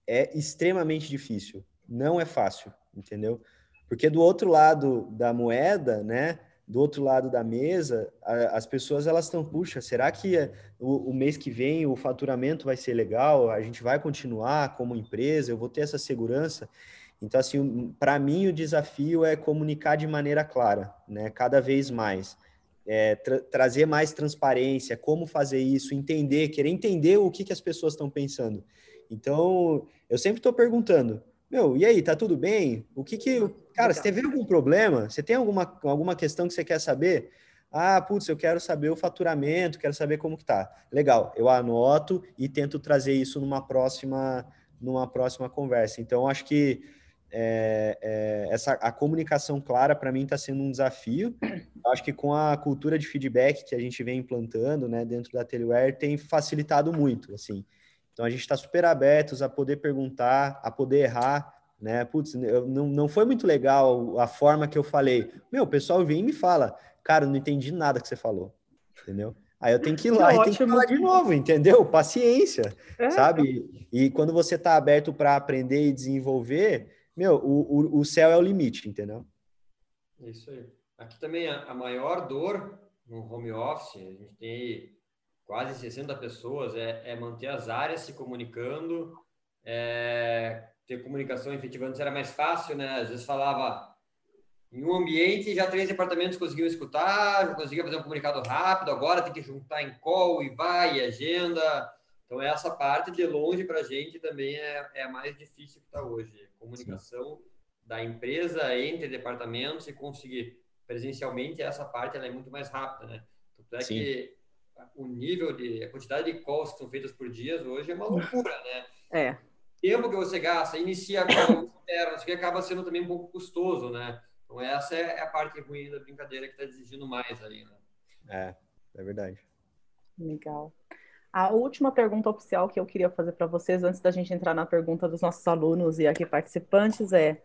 é extremamente difícil. Não é fácil, entendeu? Porque do outro lado da moeda, né, do outro lado da mesa, a, as pessoas elas estão, puxa, será que o, o, mês que vem o faturamento vai ser legal? A gente vai continuar como empresa? Eu vou ter essa segurança? Então, assim, para mim o desafio é comunicar de maneira clara, né? Cada vez mais. É, tra trazer mais transparência, como fazer isso, entender, querer entender o que, que as pessoas estão pensando. Então, eu sempre estou perguntando, meu, e aí, tá tudo bem? O que que. Cara, você teve algum problema? Você tem alguma, alguma questão que você quer saber? Ah, putz, eu quero saber o faturamento, quero saber como que tá. Legal, eu anoto e tento trazer isso numa próxima, numa próxima conversa. Então, acho que é, é, essa, a comunicação clara, para mim, está sendo um desafio. Acho que com a cultura de feedback que a gente vem implantando né, dentro da Teleware, tem facilitado muito, assim. Então a gente está super abertos a poder perguntar, a poder errar, né? Putz, eu, não, não foi muito legal a forma que eu falei. Meu, o pessoal vem e me fala, cara, não entendi nada que você falou, entendeu? Aí eu tenho que ir lá que e tenho que falar de novo, entendeu? Paciência, é. sabe? E quando você está aberto para aprender e desenvolver, meu, o, o, o céu é o limite, entendeu? Isso aí. Aqui também a, a maior dor no home office, a gente tem quase 60 pessoas, é, é manter as áreas se comunicando, é, ter comunicação efetiva antes era mais fácil, né? Às vezes falava em um ambiente já três departamentos conseguiam escutar, já conseguia fazer um comunicado rápido, agora tem que juntar em call e vai, e agenda. Então, essa parte de longe para a gente também é, é a mais difícil que está hoje. Comunicação Sim. da empresa entre departamentos e conseguir presencialmente, essa parte ela é muito mais rápida, né? Tanto é Sim. que o nível de, a quantidade de calls que são feitas por dia hoje é uma loucura, né? É. Tempo que você gasta, inicia a call, isso que acaba sendo também um pouco custoso, né? Então, essa é a parte ruim da brincadeira que está exigindo mais aí, né? É, é verdade. Legal. A última pergunta oficial que eu queria fazer para vocês, antes da gente entrar na pergunta dos nossos alunos e aqui participantes, é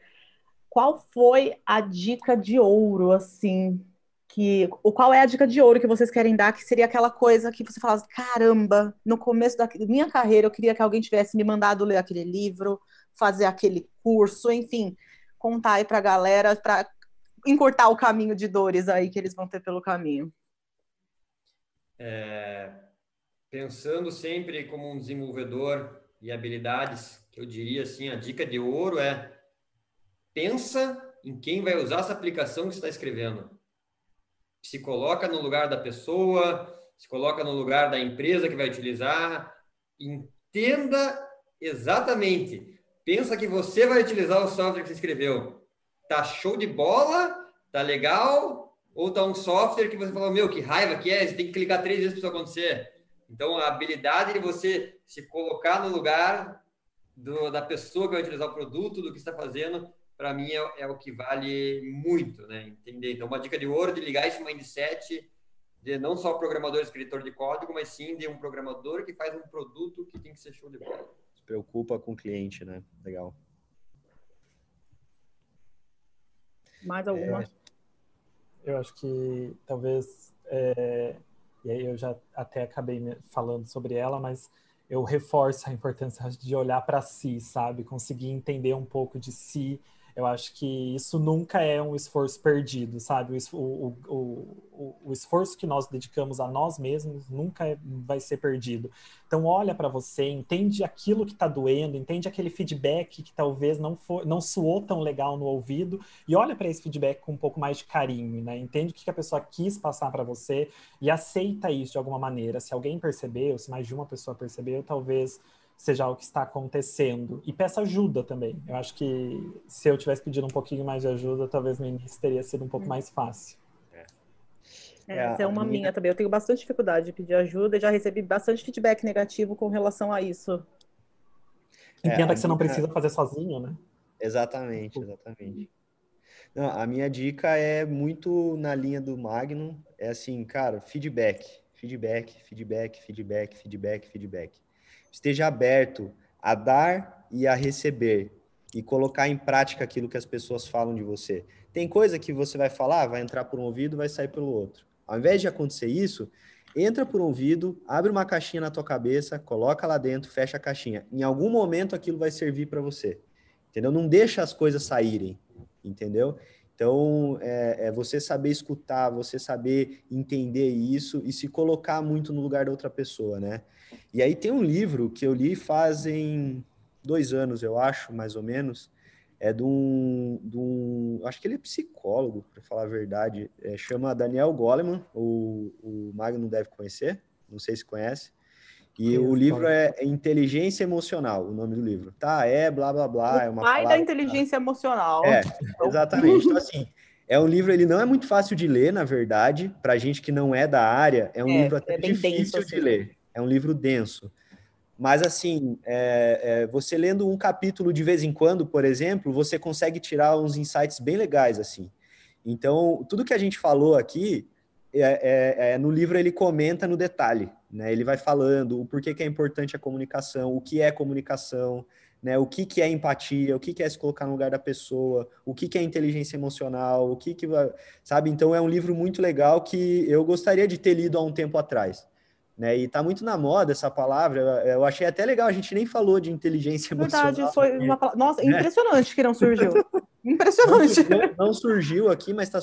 qual foi a dica de ouro, assim, que o qual é a dica de ouro que vocês querem dar, que seria aquela coisa que você fala, caramba, no começo da minha carreira eu queria que alguém tivesse me mandado ler aquele livro, fazer aquele curso, enfim, contar aí para a galera, para encurtar o caminho de dores aí que eles vão ter pelo caminho? É, pensando sempre como um desenvolvedor e habilidades, eu diria assim, a dica de ouro é pensa em quem vai usar essa aplicação que você está escrevendo. Se coloca no lugar da pessoa, se coloca no lugar da empresa que vai utilizar, entenda exatamente. Pensa que você vai utilizar o software que você escreveu tá show de bola, tá legal, ou tá um software que você fala, meu, que raiva que é, você tem que clicar três vezes para isso acontecer. Então, a habilidade de você se colocar no lugar do, da pessoa que vai utilizar o produto, do que está fazendo, para mim é, é, o que vale muito, né? Entender? Então, uma dica de ouro de ligar esse mindset de não só programador escritor de código, mas sim de um programador que faz um produto que tem que ser show de bola. Se preocupa com o cliente, né? Legal. Mais alguma? É, eu acho que talvez, é, e aí eu já até acabei falando sobre ela, mas eu reforço a importância de olhar para si, sabe? Conseguir entender um pouco de si eu acho que isso nunca é um esforço perdido, sabe? O, o, o, o esforço que nós dedicamos a nós mesmos nunca é, vai ser perdido. Então, olha para você, entende aquilo que está doendo, entende aquele feedback que talvez não, for, não soou tão legal no ouvido e olha para esse feedback com um pouco mais de carinho, né? Entende o que a pessoa quis passar para você e aceita isso de alguma maneira. Se alguém percebeu, se mais de uma pessoa percebeu, talvez seja o que está acontecendo. E peça ajuda também. Eu acho que se eu tivesse pedido um pouquinho mais de ajuda, talvez no início teria sido um pouco hum. mais fácil. É, é essa é uma minha... minha também. Eu tenho bastante dificuldade de pedir ajuda e já recebi bastante feedback negativo com relação a isso. Entenda é, que você não precisa fazer sozinho, né? Exatamente, exatamente. Não, a minha dica é muito na linha do Magnum. É assim, cara, feedback, feedback, feedback, feedback, feedback, feedback esteja aberto a dar e a receber e colocar em prática aquilo que as pessoas falam de você. Tem coisa que você vai falar, vai entrar por um ouvido, vai sair pelo outro. Ao invés de acontecer isso, entra por um ouvido, abre uma caixinha na tua cabeça, coloca lá dentro, fecha a caixinha. Em algum momento aquilo vai servir para você. Entendeu? Não deixa as coisas saírem, entendeu? Então, é, é, você saber escutar, você saber entender isso e se colocar muito no lugar da outra pessoa, né? E aí tem um livro que eu li fazem dois anos, eu acho, mais ou menos. É de um. De um acho que ele é psicólogo, para falar a verdade. É, chama Daniel Goleman, o, o Magno deve conhecer, não sei se conhece. E o livro é Inteligência Emocional, o nome do livro. Tá, é blá blá blá. O é uma pai da inteligência emocional. É, exatamente. Então, assim, é um livro, ele não é muito fácil de ler, na verdade, para gente que não é da área, é um é, livro até é difícil denso, assim. de ler. É um livro denso. Mas, assim, é, é, você lendo um capítulo de vez em quando, por exemplo, você consegue tirar uns insights bem legais, assim. Então, tudo que a gente falou aqui, é, é, é, no livro ele comenta no detalhe, né? Ele vai falando o porquê que é importante a comunicação, o que é comunicação, né? O que, que é empatia, o que, que é se colocar no lugar da pessoa, o que, que é inteligência emocional, o que que sabe? Então é um livro muito legal que eu gostaria de ter lido há um tempo atrás. Né? E tá muito na moda essa palavra. Eu achei até legal, a gente nem falou de inteligência emocional. Verdade, foi uma palavra. Nossa, né? impressionante que não surgiu. Impressionante. Não, não, surgiu aqui, mas tá,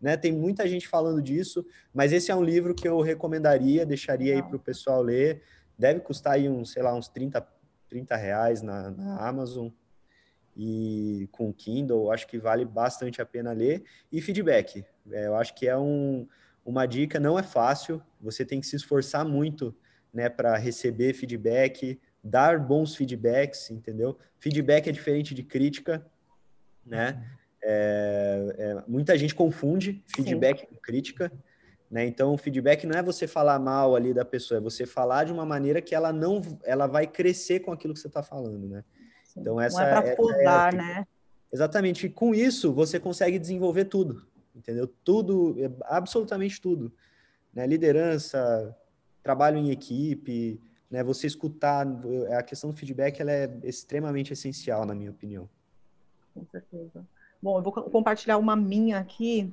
né, tem muita gente falando disso. Mas esse é um livro que eu recomendaria, deixaria aí para o pessoal ler. Deve custar aí uns, sei lá, uns 30, 30 reais na, na Amazon. e com Kindle, acho que vale bastante a pena ler. E feedback, é, eu acho que é um, uma dica, não é fácil, você tem que se esforçar muito né, para receber feedback, dar bons feedbacks, entendeu? Feedback é diferente de crítica, né? É, é, muita gente confunde feedback Sim. com crítica, né? Então, feedback não é você falar mal ali da pessoa, é você falar de uma maneira que ela não, ela vai crescer com aquilo que você está falando, né? Então essa não é para podar, é né? Exatamente. E com isso você consegue desenvolver tudo, entendeu? Tudo, é, absolutamente tudo, né? Liderança, trabalho em equipe, né? Você escutar, a questão do feedback ela é extremamente essencial, na minha opinião. Com certeza. Bom, eu vou compartilhar uma minha aqui,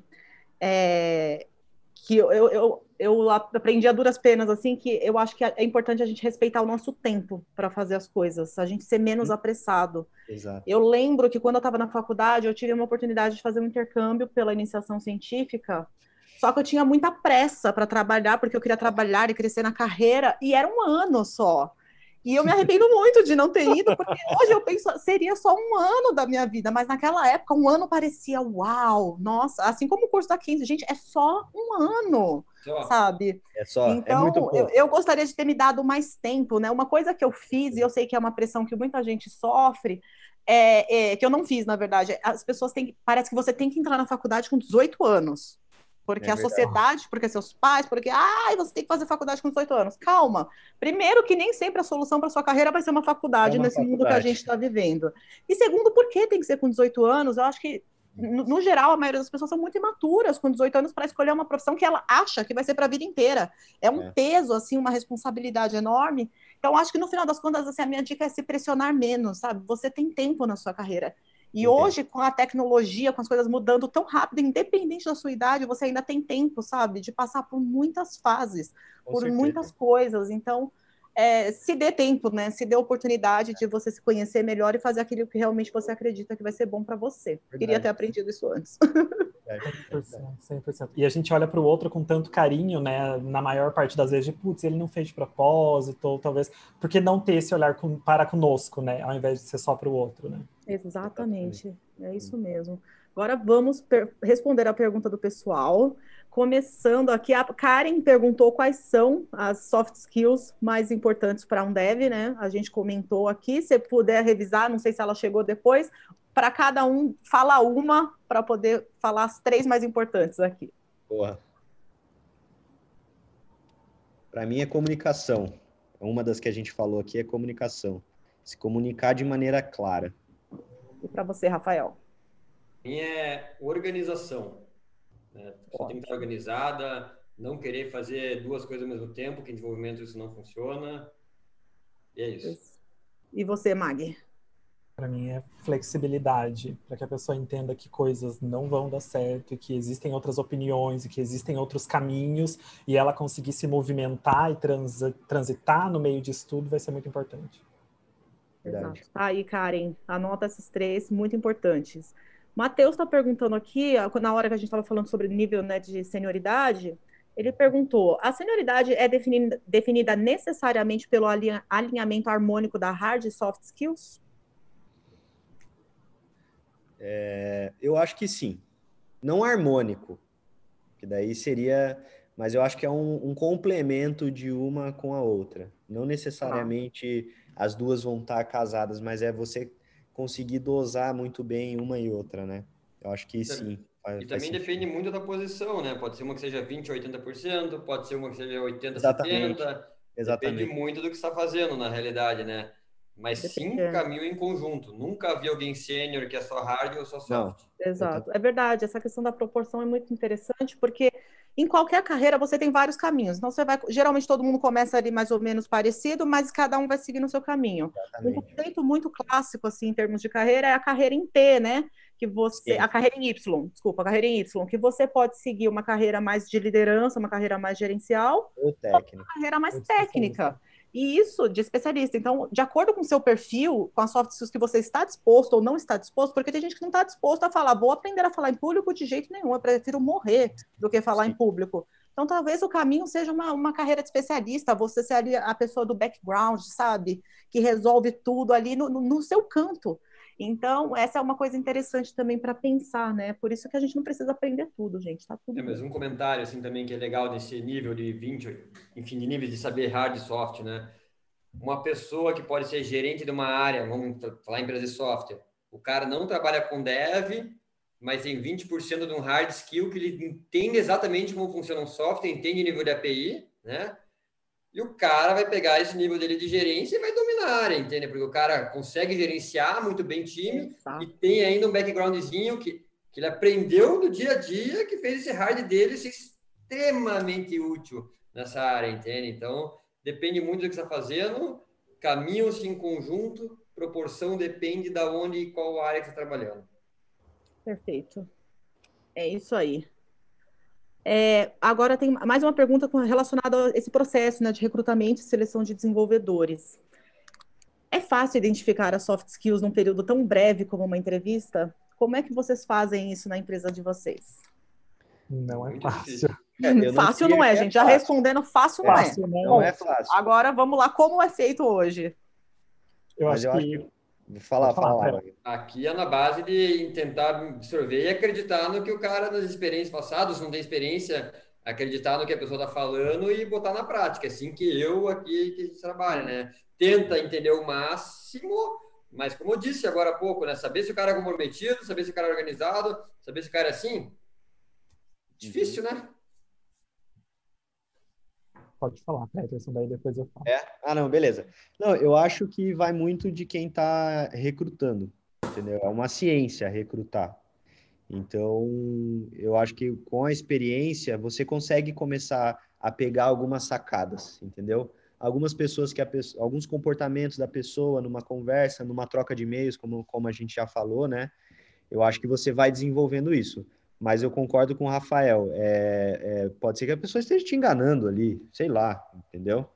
é, que eu, eu, eu, aprendi a duras penas, assim, que eu acho que é importante a gente respeitar o nosso tempo para fazer as coisas, a gente ser menos apressado. Exato. Eu lembro que quando eu estava na faculdade, eu tive uma oportunidade de fazer um intercâmbio pela iniciação científica, só que eu tinha muita pressa para trabalhar, porque eu queria trabalhar e crescer na carreira, e era um ano só. E eu me arrependo muito de não ter ido, porque hoje eu penso, seria só um ano da minha vida, mas naquela época um ano parecia uau, nossa, assim como o curso da 15, gente, é só um ano, só. sabe? É só, é então, é eu, eu, gostaria de ter me dado mais tempo, né? Uma coisa que eu fiz, e eu sei que é uma pressão que muita gente sofre, é, é, que eu não fiz, na verdade, as pessoas têm, parece que você tem que entrar na faculdade com 18 anos. Porque é a sociedade, porque seus pais, porque ah, você tem que fazer faculdade com 18 anos. Calma. Primeiro, que nem sempre a solução para sua carreira vai ser uma faculdade é uma nesse faculdade. mundo que a gente está vivendo. E segundo, por que tem que ser com 18 anos? Eu acho que, no, no, geral, a maioria das pessoas são muito imaturas com 18 anos para escolher uma profissão que ela acha que vai ser para a vida inteira. É um é. peso, assim, uma responsabilidade enorme. Então, acho que no final das contas, assim, a minha dica é se pressionar menos, sabe? Você tem tempo na sua carreira. E Entendi. hoje, com a tecnologia, com as coisas mudando tão rápido, independente da sua idade, você ainda tem tempo, sabe, de passar por muitas fases, com por certeza. muitas coisas. Então, é, se dê tempo, né? Se dê oportunidade de você se conhecer melhor e fazer aquilo que realmente você acredita que vai ser bom para você. Verdade. Queria ter aprendido isso antes. 100%, 100%. E a gente olha para o outro com tanto carinho, né? Na maior parte das vezes, de putz, ele não fez de propósito, ou talvez. Porque não ter esse olhar com, para conosco, né? Ao invés de ser só para o outro, né? Exatamente. É isso mesmo. Agora vamos responder a pergunta do pessoal. Começando aqui, a Karen perguntou quais são as soft skills mais importantes para um dev, né? A gente comentou aqui, se puder revisar, não sei se ela chegou depois, para cada um, fala uma para poder falar as três mais importantes aqui. Boa. Para mim é comunicação. Uma das que a gente falou aqui é comunicação. Se comunicar de maneira clara. E para você, Rafael? Minha é organização. Né? Você tem que estar organizada, não querer fazer duas coisas ao mesmo tempo, que em desenvolvimento isso não funciona. E é isso. E você, Mag? Para mim é flexibilidade, para que a pessoa entenda que coisas não vão dar certo e que existem outras opiniões e que existem outros caminhos e ela conseguir se movimentar e trans, transitar no meio disso tudo vai ser muito importante. Exato. Tá aí, Karen, anota esses três muito importantes. Matheus está perguntando aqui, na hora que a gente estava falando sobre nível né, de senioridade, ele perguntou: a senioridade é definida, definida necessariamente pelo alinhamento harmônico da hard e soft skills? É, eu acho que sim. Não harmônico, que daí seria. Mas eu acho que é um, um complemento de uma com a outra. Não necessariamente ah. As duas vão estar casadas, mas é você conseguir dosar muito bem uma e outra, né? Eu acho que sim. Faz, e também depende muito da posição, né? Pode ser uma que seja 20, 80%, pode ser uma que seja 80, Exatamente. 70%. Exatamente. Depende muito do que está fazendo na realidade, né? Mas sim caminho em conjunto. Nunca vi alguém sênior que é só hard ou só soft. Não. Exato. É verdade. Essa questão da proporção é muito interessante, porque em qualquer carreira você tem vários caminhos. Então você vai, geralmente todo mundo começa ali mais ou menos parecido, mas cada um vai seguir no seu caminho. Exatamente. Um conceito muito clássico assim em termos de carreira é a carreira em T, né? Que você, Sim. a carreira em Y, desculpa, a carreira em Y, que você pode seguir uma carreira mais de liderança, uma carreira mais gerencial, ou, técnica. uma carreira mais técnica. E isso de especialista. Então, de acordo com o seu perfil, com as soft skills que você está disposto ou não está disposto, porque tem gente que não está disposto a falar, vou aprender a falar em público de jeito nenhum, eu prefiro morrer do que falar Sim. em público. Então, talvez o caminho seja uma, uma carreira de especialista, você ser ali a pessoa do background, sabe? Que resolve tudo ali no, no, no seu canto. Então, essa é uma coisa interessante também para pensar, né? Por isso que a gente não precisa aprender tudo, gente, tá tudo. É, mas um comentário assim também que é legal desse nível de 20, enfim, de níveis de saber hard e soft, né? Uma pessoa que pode ser gerente de uma área, vamos falar em empresa de software, o cara não trabalha com dev, mas tem 20% de um hard skill que ele entende exatamente como funciona um software, entende o nível de API, né? E o cara vai pegar esse nível dele de gerência e vai dominar a área, entende? Porque o cara consegue gerenciar muito bem time e tem ainda um backgroundzinho que, que ele aprendeu do dia a dia que fez esse hard dele ser extremamente útil nessa área, entende? Então, depende muito do que você está fazendo, caminham-se em conjunto, proporção depende da onde e qual área que você está trabalhando. Perfeito. É isso aí. É, agora tem mais uma pergunta relacionada a esse processo né, de recrutamento e seleção de desenvolvedores. É fácil identificar as soft skills num período tão breve como uma entrevista? Como é que vocês fazem isso na empresa de vocês? Não é fácil. É, não fácil não é, é gente. Já respondendo, fácil não é. Fácil, não, não é fácil. Agora vamos lá, como é feito hoje? Eu acho, eu que... acho falar, falar. Aqui é na base de tentar absorver e acreditar no que o cara das experiências passadas, não tem experiência, acreditar no que a pessoa está falando e botar na prática. É assim que eu aqui que a gente trabalha, né? Tenta entender o máximo, mas como eu disse agora há pouco, né? Saber se o cara é comprometido, saber se o cara é organizado, saber se o cara é assim. Difícil, uhum. né? Pode falar, Peterson, daí depois eu falo. É? Ah, não, beleza. Não, eu acho que vai muito de quem está recrutando, entendeu? É uma ciência recrutar. Então, eu acho que com a experiência você consegue começar a pegar algumas sacadas, entendeu? Algumas pessoas que pessoa, alguns comportamentos da pessoa numa conversa, numa troca de e-mails, como, como a gente já falou, né? Eu acho que você vai desenvolvendo isso. Mas eu concordo com o Rafael. É, é, pode ser que a pessoa esteja te enganando ali, sei lá, entendeu?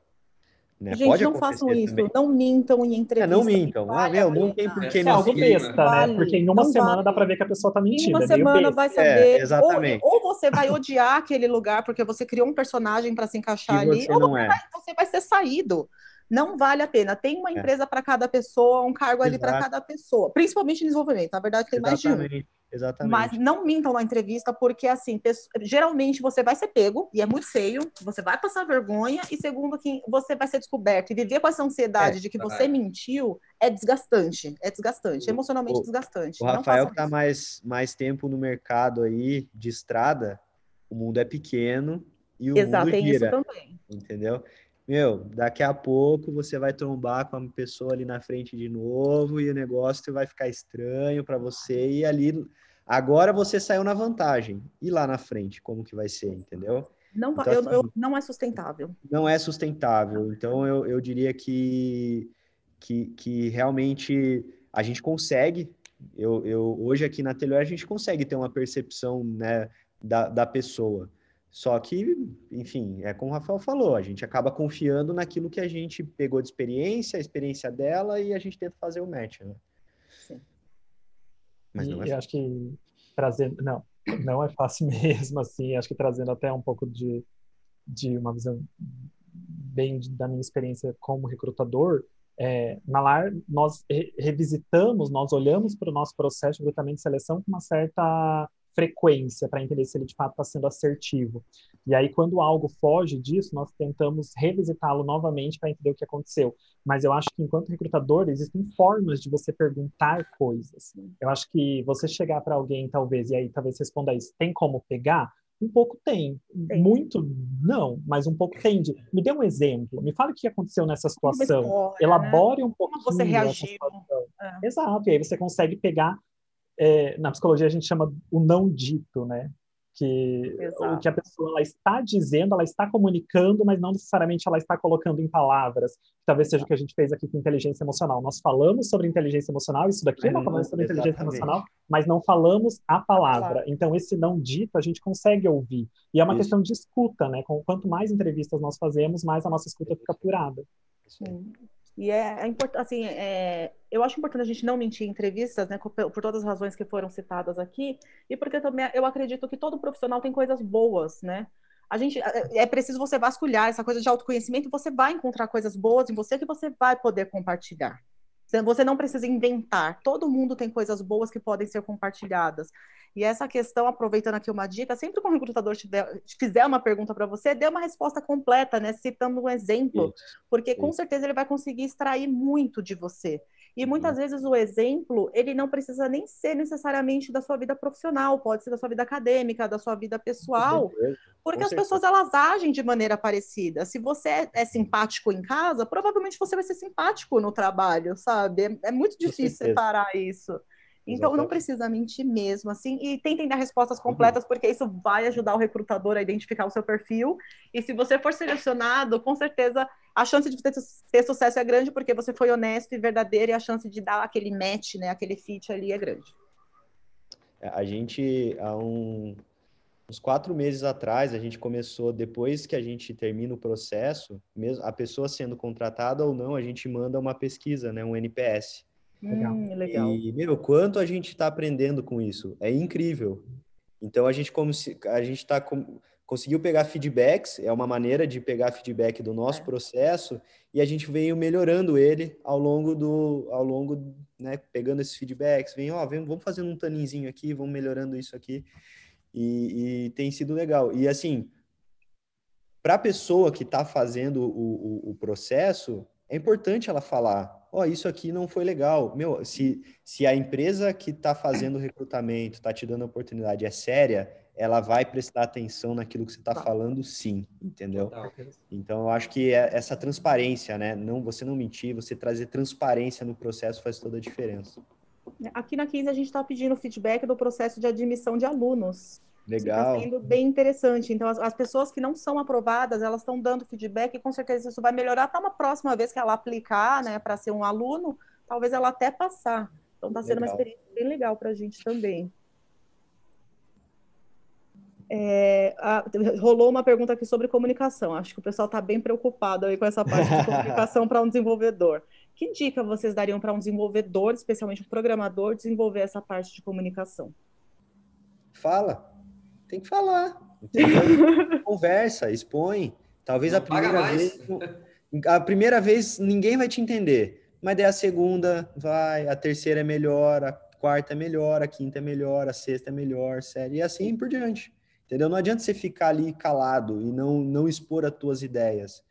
Né? Gente, Pode não façam também. isso, não mintam em entrevista. É, não mintam. Ah, meu, não tem por que é algo besta, né? Porque em uma semana vale. dá para ver que a pessoa tá mentindo. Em uma é semana vai saber. É, exatamente. Ou, ou, você vai odiar aquele lugar porque você criou um personagem para se encaixar ali, ou você, vai, você vai ser saído. Não vale a pena. Tem uma é. empresa para cada pessoa, um cargo ali para cada pessoa, principalmente em desenvolvimento. Na verdade, tem Exatamente. mais de um. Exatamente. Mas não mintam na entrevista, porque assim, geralmente você vai ser pego, e é muito feio, você vai passar vergonha, e segundo, que você vai ser descoberto. E viver com essa ansiedade é, de que você mentiu é desgastante. É desgastante, o, emocionalmente o, desgastante. O Rafael que está mais, mais tempo no mercado aí de estrada, o mundo é pequeno e o Exato, mundo gira. Exato, tem isso também. Entendeu? Meu, daqui a pouco você vai trombar com uma pessoa ali na frente de novo e o negócio vai ficar estranho para você e ali agora você saiu na vantagem. E lá na frente, como que vai ser, entendeu? Não, então, eu, assim, eu, não é sustentável. Não é sustentável. Então eu, eu diria que, que, que realmente a gente consegue. Eu, eu, hoje aqui na Telhor a gente consegue ter uma percepção né, da, da pessoa. Só que, enfim, é como o Rafael falou, a gente acaba confiando naquilo que a gente pegou de experiência, a experiência dela, e a gente tenta fazer o match, né? Sim. Mas não é e acho que trazendo, não, não é fácil mesmo, assim, acho que trazendo até um pouco de, de uma visão bem da minha experiência como recrutador, é, na LAR, nós re revisitamos, nós olhamos para o nosso processo de recrutamento e seleção com uma certa frequência para entender se ele de fato está sendo assertivo. E aí, quando algo foge disso, nós tentamos revisitá-lo novamente para entender o que aconteceu. Mas eu acho que, enquanto recrutador, existem formas de você perguntar coisas. Eu acho que você chegar para alguém, talvez, e aí talvez responda isso, tem como pegar? Um pouco tem. tem. Muito não, mas um pouco tem. De, me dê um exemplo. Me fale o que aconteceu nessa situação. História, Elabore né? um pouco. Como você reagiu. É. Exato. E aí você consegue pegar é, na psicologia a gente chama o não dito, né? Que Exato. o que a pessoa ela está dizendo, ela está comunicando, mas não necessariamente ela está colocando em palavras. Talvez seja o que a gente fez aqui com inteligência emocional. Nós falamos sobre inteligência emocional, isso daqui é uma conversa sobre inteligência emocional, mas não falamos a palavra. Claro. Então, esse não dito a gente consegue ouvir. E é uma isso. questão de escuta, né? Quanto mais entrevistas nós fazemos, mais a nossa escuta fica apurada. Sim. E é, é assim, é, eu acho importante a gente não mentir em entrevistas, né, por, por, todas as razões que foram citadas aqui, e porque também eu acredito que todo profissional tem coisas boas, né? A gente é, é preciso você vasculhar essa coisa de autoconhecimento, você vai encontrar coisas boas em você que você vai poder compartilhar. Você não precisa inventar. Todo mundo tem coisas boas que podem ser compartilhadas. E essa questão, aproveitando aqui uma dica, sempre que um recrutador te, der, te fizer uma pergunta para você, dê uma resposta completa, né? Citando um exemplo, porque com certeza ele vai conseguir extrair muito de você. E muitas uhum. vezes o exemplo, ele não precisa nem ser necessariamente da sua vida profissional, pode ser da sua vida acadêmica, da sua vida pessoal, porque as pessoas elas agem de maneira parecida. Se você é, é, simpático em casa, provavelmente você vai ser simpático no trabalho, sabe? É, é muito difícil separar isso. Então, Exatamente. não precisa mentir mesmo, assim, e tentem dar respostas uhum. completas, uhum. porque isso vai ajudar o recrutador a identificar o seu perfil. E se você for selecionado, com certeza a chance de ter, ter sucesso é grande, porque você foi honesto e verdadeiro, e a chance de dar aquele match, né, aquele fit ali é grande. É, a gente, há um, uns quatro meses atrás, a gente começou, depois que a gente termina o processo, mesmo a pessoa sendo contratada ou não, a gente manda uma pesquisa, né, um NPS. Legal. Hum, legal. E, meu, quanto a gente está aprendendo com isso? É incrível. Então, a gente, como se, a gente tá com, conseguiu pegar feedbacks, é uma maneira de pegar feedback do nosso é. processo, e a gente veio melhorando ele ao longo do, ao longo, né, pegando esses feedbacks, vem, ó, vem, vamos fazendo um taninzinho aqui, vamos melhorando isso aqui, e, e tem sido legal. E, assim, para a pessoa que está fazendo o, o, o processo, é importante ela falar, ó, oh, isso aqui não foi legal. Meu, se, se a empresa que está fazendo o recrutamento, está te dando a oportunidade, é séria, ela vai prestar atenção naquilo que você está tá. falando, sim, entendeu? Então, eu acho que é essa transparência, né? Não, você não mentir, você trazer transparência no processo faz toda a diferença. Aqui na 15 a gente está pedindo feedback do processo de admissão de alunos. Legal. Está sendo bem interessante. Então, as, as, pessoas que não são aprovadas, elas estão dando feedback e com certeza isso vai melhorar para uma próxima vez que ela aplicar, né, para ser um aluno, talvez ela até passar. Então, está sendo legal. uma experiência bem legal para a gente também. É, a, rolou uma pergunta aqui sobre comunicação. Acho que o pessoal está bem preocupado aí com essa parte de comunicação para um desenvolvedor. Que dica vocês dariam para um desenvolvedor, especialmente um programador, desenvolver essa parte de comunicação? Fala tem que falar. Conversa, expõe. Talvez a primeira vez. A primeira vez ninguém vai te entender. Mas daí a segunda vai, a terceira é melhor, a quarta é melhor, a quinta é melhor, a sexta é melhor, série, e assim por diante. Entendeu? Não adianta você ficar ali calado e não, não expor as tuas ideias.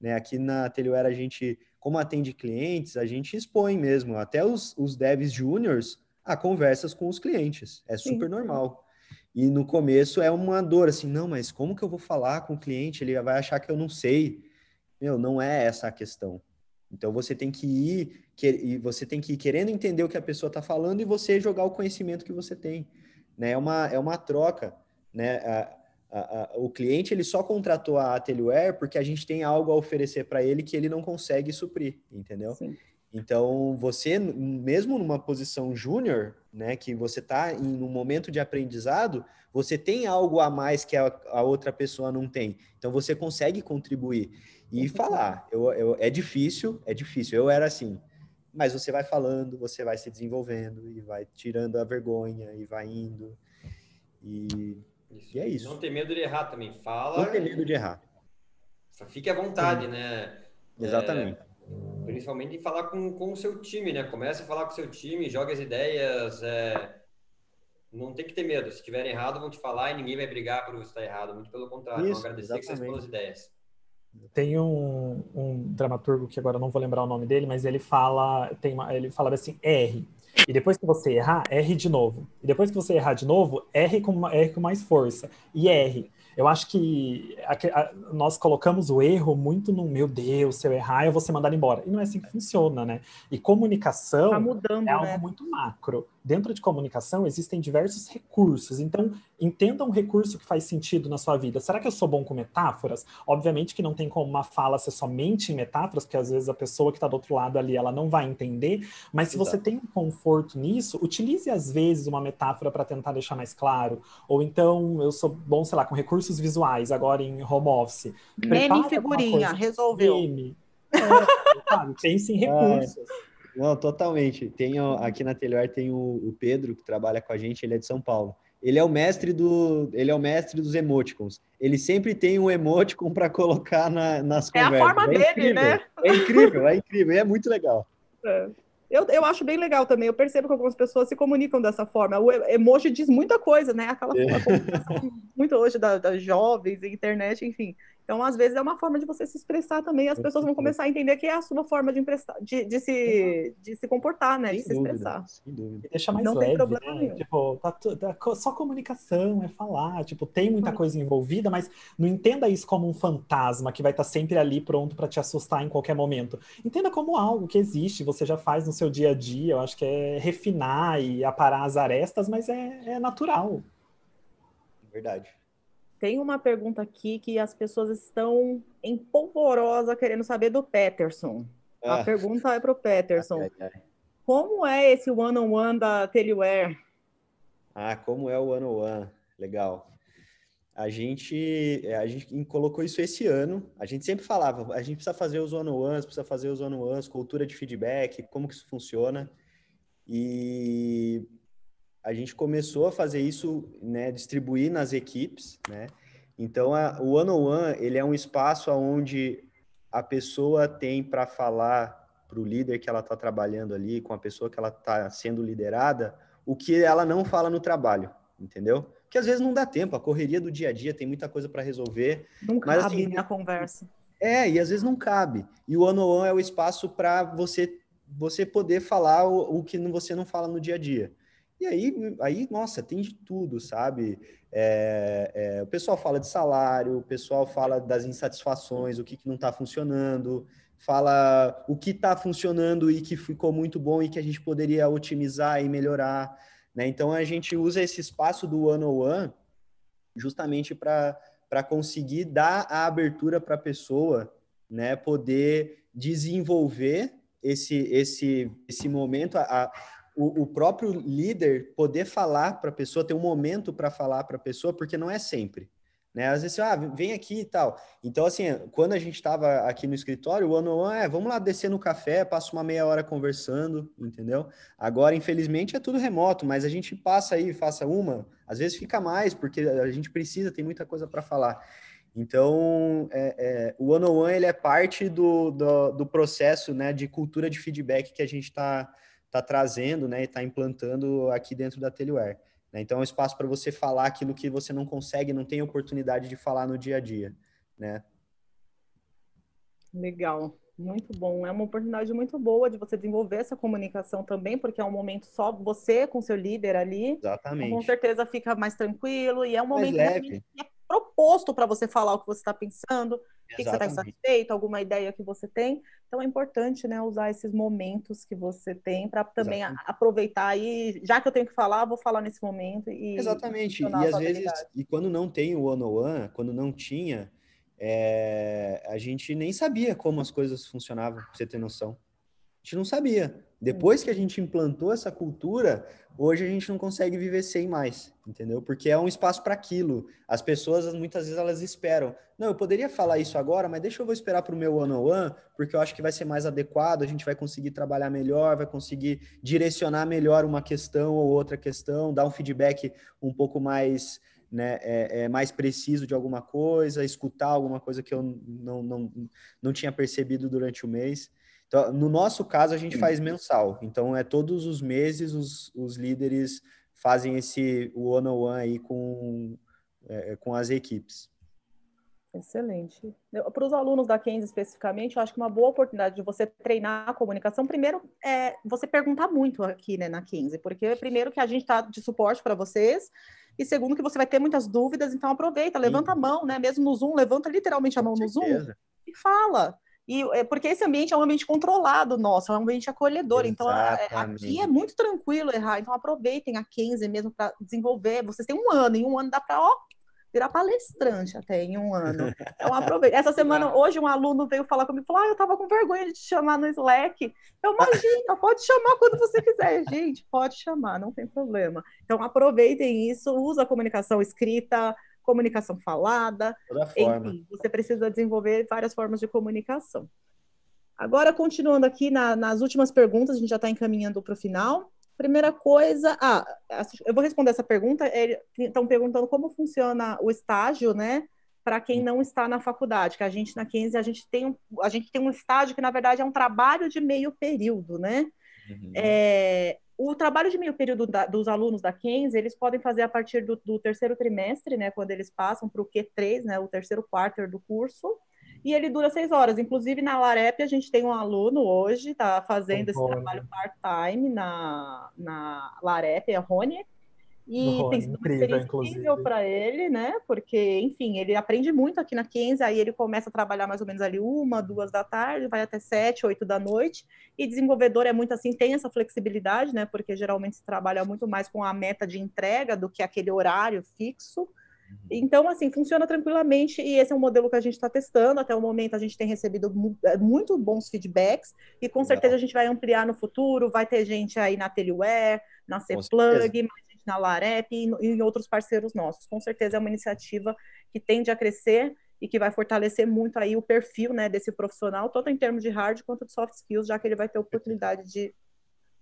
Né? Aqui na Teleware a gente, como atende clientes, a gente expõe mesmo. Até os, os devs júniors a conversas com os clientes. É super Sim. normal. E no começo é uma dor, assim, não, mas como que eu vou falar com o cliente? Ele vai achar que eu não sei. Meu, não é essa a questão. Então você tem que ir, que, e você tem que ir querendo entender o que a pessoa está falando e você jogar o conhecimento que você tem. Né? É, uma, é uma troca. Né? A, a, a, o cliente ele só contratou a Atelware porque a gente tem algo a oferecer para ele que ele não consegue suprir, entendeu? Sim. Então, você, mesmo numa posição júnior, né, que você está em um momento de aprendizado, você tem algo a mais que a, a outra pessoa não tem. Então, você consegue contribuir e falar. Eu, eu, é difícil, é difícil. Eu era assim, mas você vai falando, você vai se desenvolvendo e vai tirando a vergonha e vai indo. E, e é isso. Não tem medo de errar também. Fala. Não tem medo de errar. Fique à vontade, Sim. né? Exatamente. É Principalmente em falar com, com o seu time, né? Comece a falar com o seu time, jogue as ideias. É... Não tem que ter medo. Se estiver errado, vão te falar e ninguém vai brigar por você estar errado. Muito pelo contrário, Isso, vão agradecer exatamente. que você expôs as ideias. Tem um, um dramaturgo que agora não vou lembrar o nome dele, mas ele fala, tem uma, ele fala assim, R. E depois que você errar, R de novo. E depois que você errar de novo, R com, R com mais força. E R. Eu acho que a, a, nós colocamos o erro muito no meu Deus, se eu errar, eu vou ser mandado embora. E não é assim que funciona, né? E comunicação tá mudando, é algo né? muito macro. Dentro de comunicação existem diversos recursos. Então, entenda um recurso que faz sentido na sua vida. Será que eu sou bom com metáforas? Obviamente que não tem como uma fala ser somente em metáforas, porque às vezes a pessoa que está do outro lado ali, ela não vai entender. Mas se Exato. você tem um conforto nisso, utilize às vezes uma metáfora para tentar deixar mais claro. Ou então, eu sou bom, sei lá, com recursos visuais agora em home office. Meme figurinha, resolveu. Meme. É, sabe? Pense em recursos. Não, totalmente. Tem, aqui na Telhor tem o, o, Pedro, que trabalha com a gente, ele é de São Paulo. Ele é o mestre do, ele é o mestre dos emoticons. Ele sempre tem um emoticon para colocar na, nas é conversas. É a forma é dele, né? É incrível, é incrível, é muito legal. É. Eu, eu acho bem legal também. Eu percebo que algumas pessoas se comunicam dessa forma. O emoji diz muita coisa, né? Aquela é. muito hoje das da jovens, internet, enfim. Então, às vezes, é uma forma de você se expressar também. As pessoas vão começar a entender que é a sua forma de, emprestar, de, de se, de se comportar, né? Sem de se dúvida, expressar. Sem dúvida. E deixa mais Não leve, tem problema né? nenhum. Tipo, tá, tá, só comunicação, é falar. Tipo, tem muita coisa envolvida, mas não entenda isso como um fantasma que vai estar sempre ali pronto para te assustar em qualquer momento. Entenda como algo que existe, você já faz no seu dia a dia. Eu acho que é refinar e aparar as arestas, mas é, é natural. Verdade. Tem uma pergunta aqui que as pessoas estão em polvorosa querendo saber do Peterson. Ah. A pergunta é para o Peterson. Ai, ai, ai. Como é esse one-on-one -on -one da Teleware? Ah, como é o one-on-one? Legal. A gente, é, a gente colocou isso esse ano. A gente sempre falava, a gente precisa fazer os one-on-ones, precisa fazer os one-on-ones, cultura de feedback, como que isso funciona. E a gente começou a fazer isso, né, distribuir nas equipes, né? Então, a, o one-on-one, ele é um espaço onde a pessoa tem para falar para o líder que ela está trabalhando ali, com a pessoa que ela está sendo liderada, o que ela não fala no trabalho, entendeu? Porque às vezes não dá tempo, a correria do dia a dia tem muita coisa para resolver. Não mas, cabe assim, na conversa. É, e às vezes não cabe. E o one-on-one é o espaço para você você poder falar o, o que você não fala no dia a dia. E aí, aí, nossa, tem de tudo, sabe? É, é, o pessoal fala de salário, o pessoal fala das insatisfações, o que, que não está funcionando, fala o que está funcionando e que ficou muito bom e que a gente poderia otimizar e melhorar. Né? Então, a gente usa esse espaço do one-on-one justamente para conseguir dar a abertura para a pessoa né, poder desenvolver esse, esse, esse momento, a, o, o próprio líder poder falar para a pessoa, ter um momento para falar para a pessoa, porque não é sempre. Né? Às vezes, ah, vem aqui e tal. Então, assim, quando a gente estava aqui no escritório, o one é, vamos lá descer no café, passa uma meia hora conversando, entendeu? Agora, infelizmente, é tudo remoto, mas a gente passa aí, faça uma, às vezes fica mais, porque a gente precisa, tem muita coisa para falar. Então, é, é, o one on one ele é parte do, do, do processo né, de cultura de feedback que a gente está está trazendo né, e está implantando aqui dentro da Teleware. Né? Então, é um espaço para você falar aquilo que você não consegue, não tem oportunidade de falar no dia a dia. Né? Legal, muito bom. É uma oportunidade muito boa de você desenvolver essa comunicação também, porque é um momento só você com seu líder ali. Exatamente. Com certeza fica mais tranquilo e é um momento que é proposto para você falar o que você está pensando, o que, você está satisfeito, alguma ideia que você tem. Então é importante, né, usar esses momentos que você tem para também a, aproveitar e já que eu tenho que falar, vou falar nesse momento e exatamente. E às vezes e quando não tem o one on one, quando não tinha, é, a gente nem sabia como as coisas funcionavam, pra você ter noção. A gente não sabia. Depois que a gente implantou essa cultura, hoje a gente não consegue viver sem mais, entendeu? Porque é um espaço para aquilo. As pessoas, muitas vezes, elas esperam. Não, eu poderia falar isso agora, mas deixa eu vou esperar para o meu one-on-one, porque eu acho que vai ser mais adequado, a gente vai conseguir trabalhar melhor, vai conseguir direcionar melhor uma questão ou outra questão, dar um feedback um pouco mais... Né, é, é, mais preciso de alguma coisa, escutar alguma coisa que eu não, não, não tinha percebido durante o mês. Então, no nosso caso, a gente faz mensal. Então, é todos os meses os, os líderes fazem esse one-on-one aí com, é, com as equipes. Excelente. Para os alunos da Kenzie especificamente, eu acho que uma boa oportunidade de você treinar a comunicação, primeiro, é você perguntar muito aqui né, na Kenzie, porque primeiro que a gente está de suporte para vocês, e segundo que você vai ter muitas dúvidas, então aproveita, levanta Sim. a mão, né? Mesmo no Zoom, levanta literalmente a mão no Zoom e fala. E é porque esse ambiente é um ambiente controlado nosso, é um ambiente acolhedor. Exatamente. Então, é, aqui é muito tranquilo errar. Então, aproveitem a Kenzie mesmo para desenvolver. Vocês têm um ano, em um ano dá para virar palestrante até em um ano. Então, aproveita. Essa semana, hoje, um aluno veio falar comigo, falou, ah, eu estava com vergonha de te chamar no Slack. Eu, imagino, pode chamar quando você quiser. Gente, pode chamar, não tem problema. Então, aproveitem isso, usa a comunicação escrita, comunicação falada. Enfim, você precisa desenvolver várias formas de comunicação. Agora, continuando aqui na, nas últimas perguntas, a gente já está encaminhando para o final. Primeira coisa, ah, eu vou responder essa pergunta. Estão perguntando como funciona o estágio, né? Para quem não está na faculdade, que a gente na 15 a gente tem um, a gente tem um estágio que na verdade é um trabalho de meio período, né? Uhum. É, o trabalho de meio período da, dos alunos da Kenzie, eles podem fazer a partir do, do terceiro trimestre, né, quando eles passam para o Q3, né, o terceiro quarto do curso, e ele dura seis horas. Inclusive, na Larep, a gente tem um aluno hoje, está fazendo esse trabalho part-time na, na Larep, a Rony, e tem sido experiência incrível para ele, né? Porque, enfim, ele aprende muito aqui na Kenzie, aí ele começa a trabalhar mais ou menos ali uma, duas da tarde, vai até sete, oito da noite. E desenvolvedor é muito assim, tem essa flexibilidade, né? Porque geralmente se trabalha muito mais com a meta de entrega do que aquele horário fixo. Então, assim, funciona tranquilamente e esse é um modelo que a gente está testando. Até o momento, a gente tem recebido é, muito bons feedbacks e com certeza a gente vai ampliar no futuro. Vai ter gente aí na Teleware, na C-Plug, mais na Larep e em outros parceiros nossos. Com certeza é uma iniciativa que tende a crescer e que vai fortalecer muito aí o perfil né, desse profissional, tanto em termos de hard quanto de soft skills, já que ele vai ter oportunidade de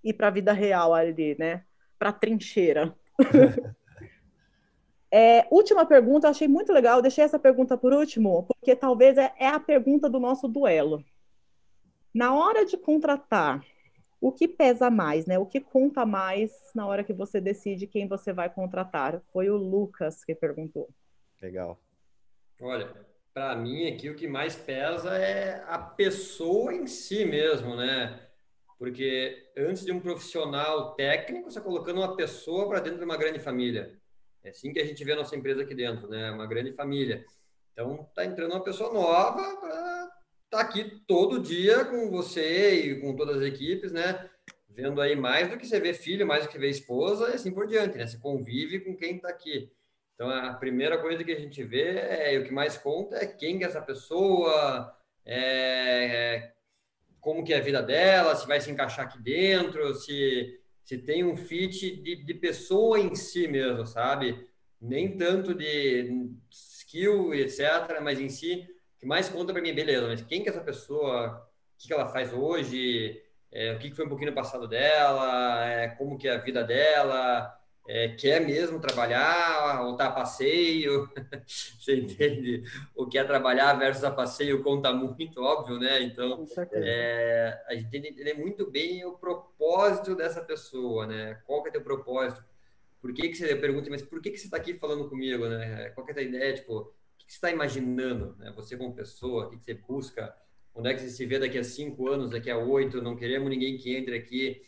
ir para a vida real ali, né? Para a trincheira. É, última pergunta, achei muito legal, deixei essa pergunta por último, porque talvez é, é a pergunta do nosso duelo. Na hora de contratar, o que pesa mais, né? O que conta mais na hora que você decide quem você vai contratar? Foi o Lucas que perguntou. Legal. Olha, para mim aqui o que mais pesa é a pessoa em si mesmo, né? Porque antes de um profissional técnico, você está colocando uma pessoa para dentro de uma grande família. É assim que a gente vê a nossa empresa aqui dentro, né? Uma grande família. Então, tá entrando uma pessoa nova para tá aqui todo dia com você e com todas as equipes, né? Vendo aí mais do que você vê filho, mais do que vê esposa e assim por diante, né? Você convive com quem está aqui. Então, a primeira coisa que a gente vê é, e o que mais conta é quem que é essa pessoa, é, é, como que é a vida dela, se vai se encaixar aqui dentro, se se tem um fit de, de pessoa em si mesmo, sabe? Nem tanto de skill, etc., mas em si, que mais conta para mim, beleza, mas quem que é essa pessoa, o que, que ela faz hoje, é, o que, que foi um pouquinho no passado dela, é, como que é a vida dela, é, quer mesmo trabalhar ou tá a passeio, você entende? O que é trabalhar versus a passeio conta muito, óbvio, né? Então, é, a gente tem que entender muito bem o propósito dessa pessoa, né? Qual que é teu propósito? Por que, que você pergunta, mas por que, que você está aqui falando comigo, né? Qual que é a tua ideia? Tipo, que, você está imaginando, né? Você como pessoa, o que, que você busca? Onde é que você se vê daqui a cinco anos, daqui a oito? Não queremos ninguém que entre aqui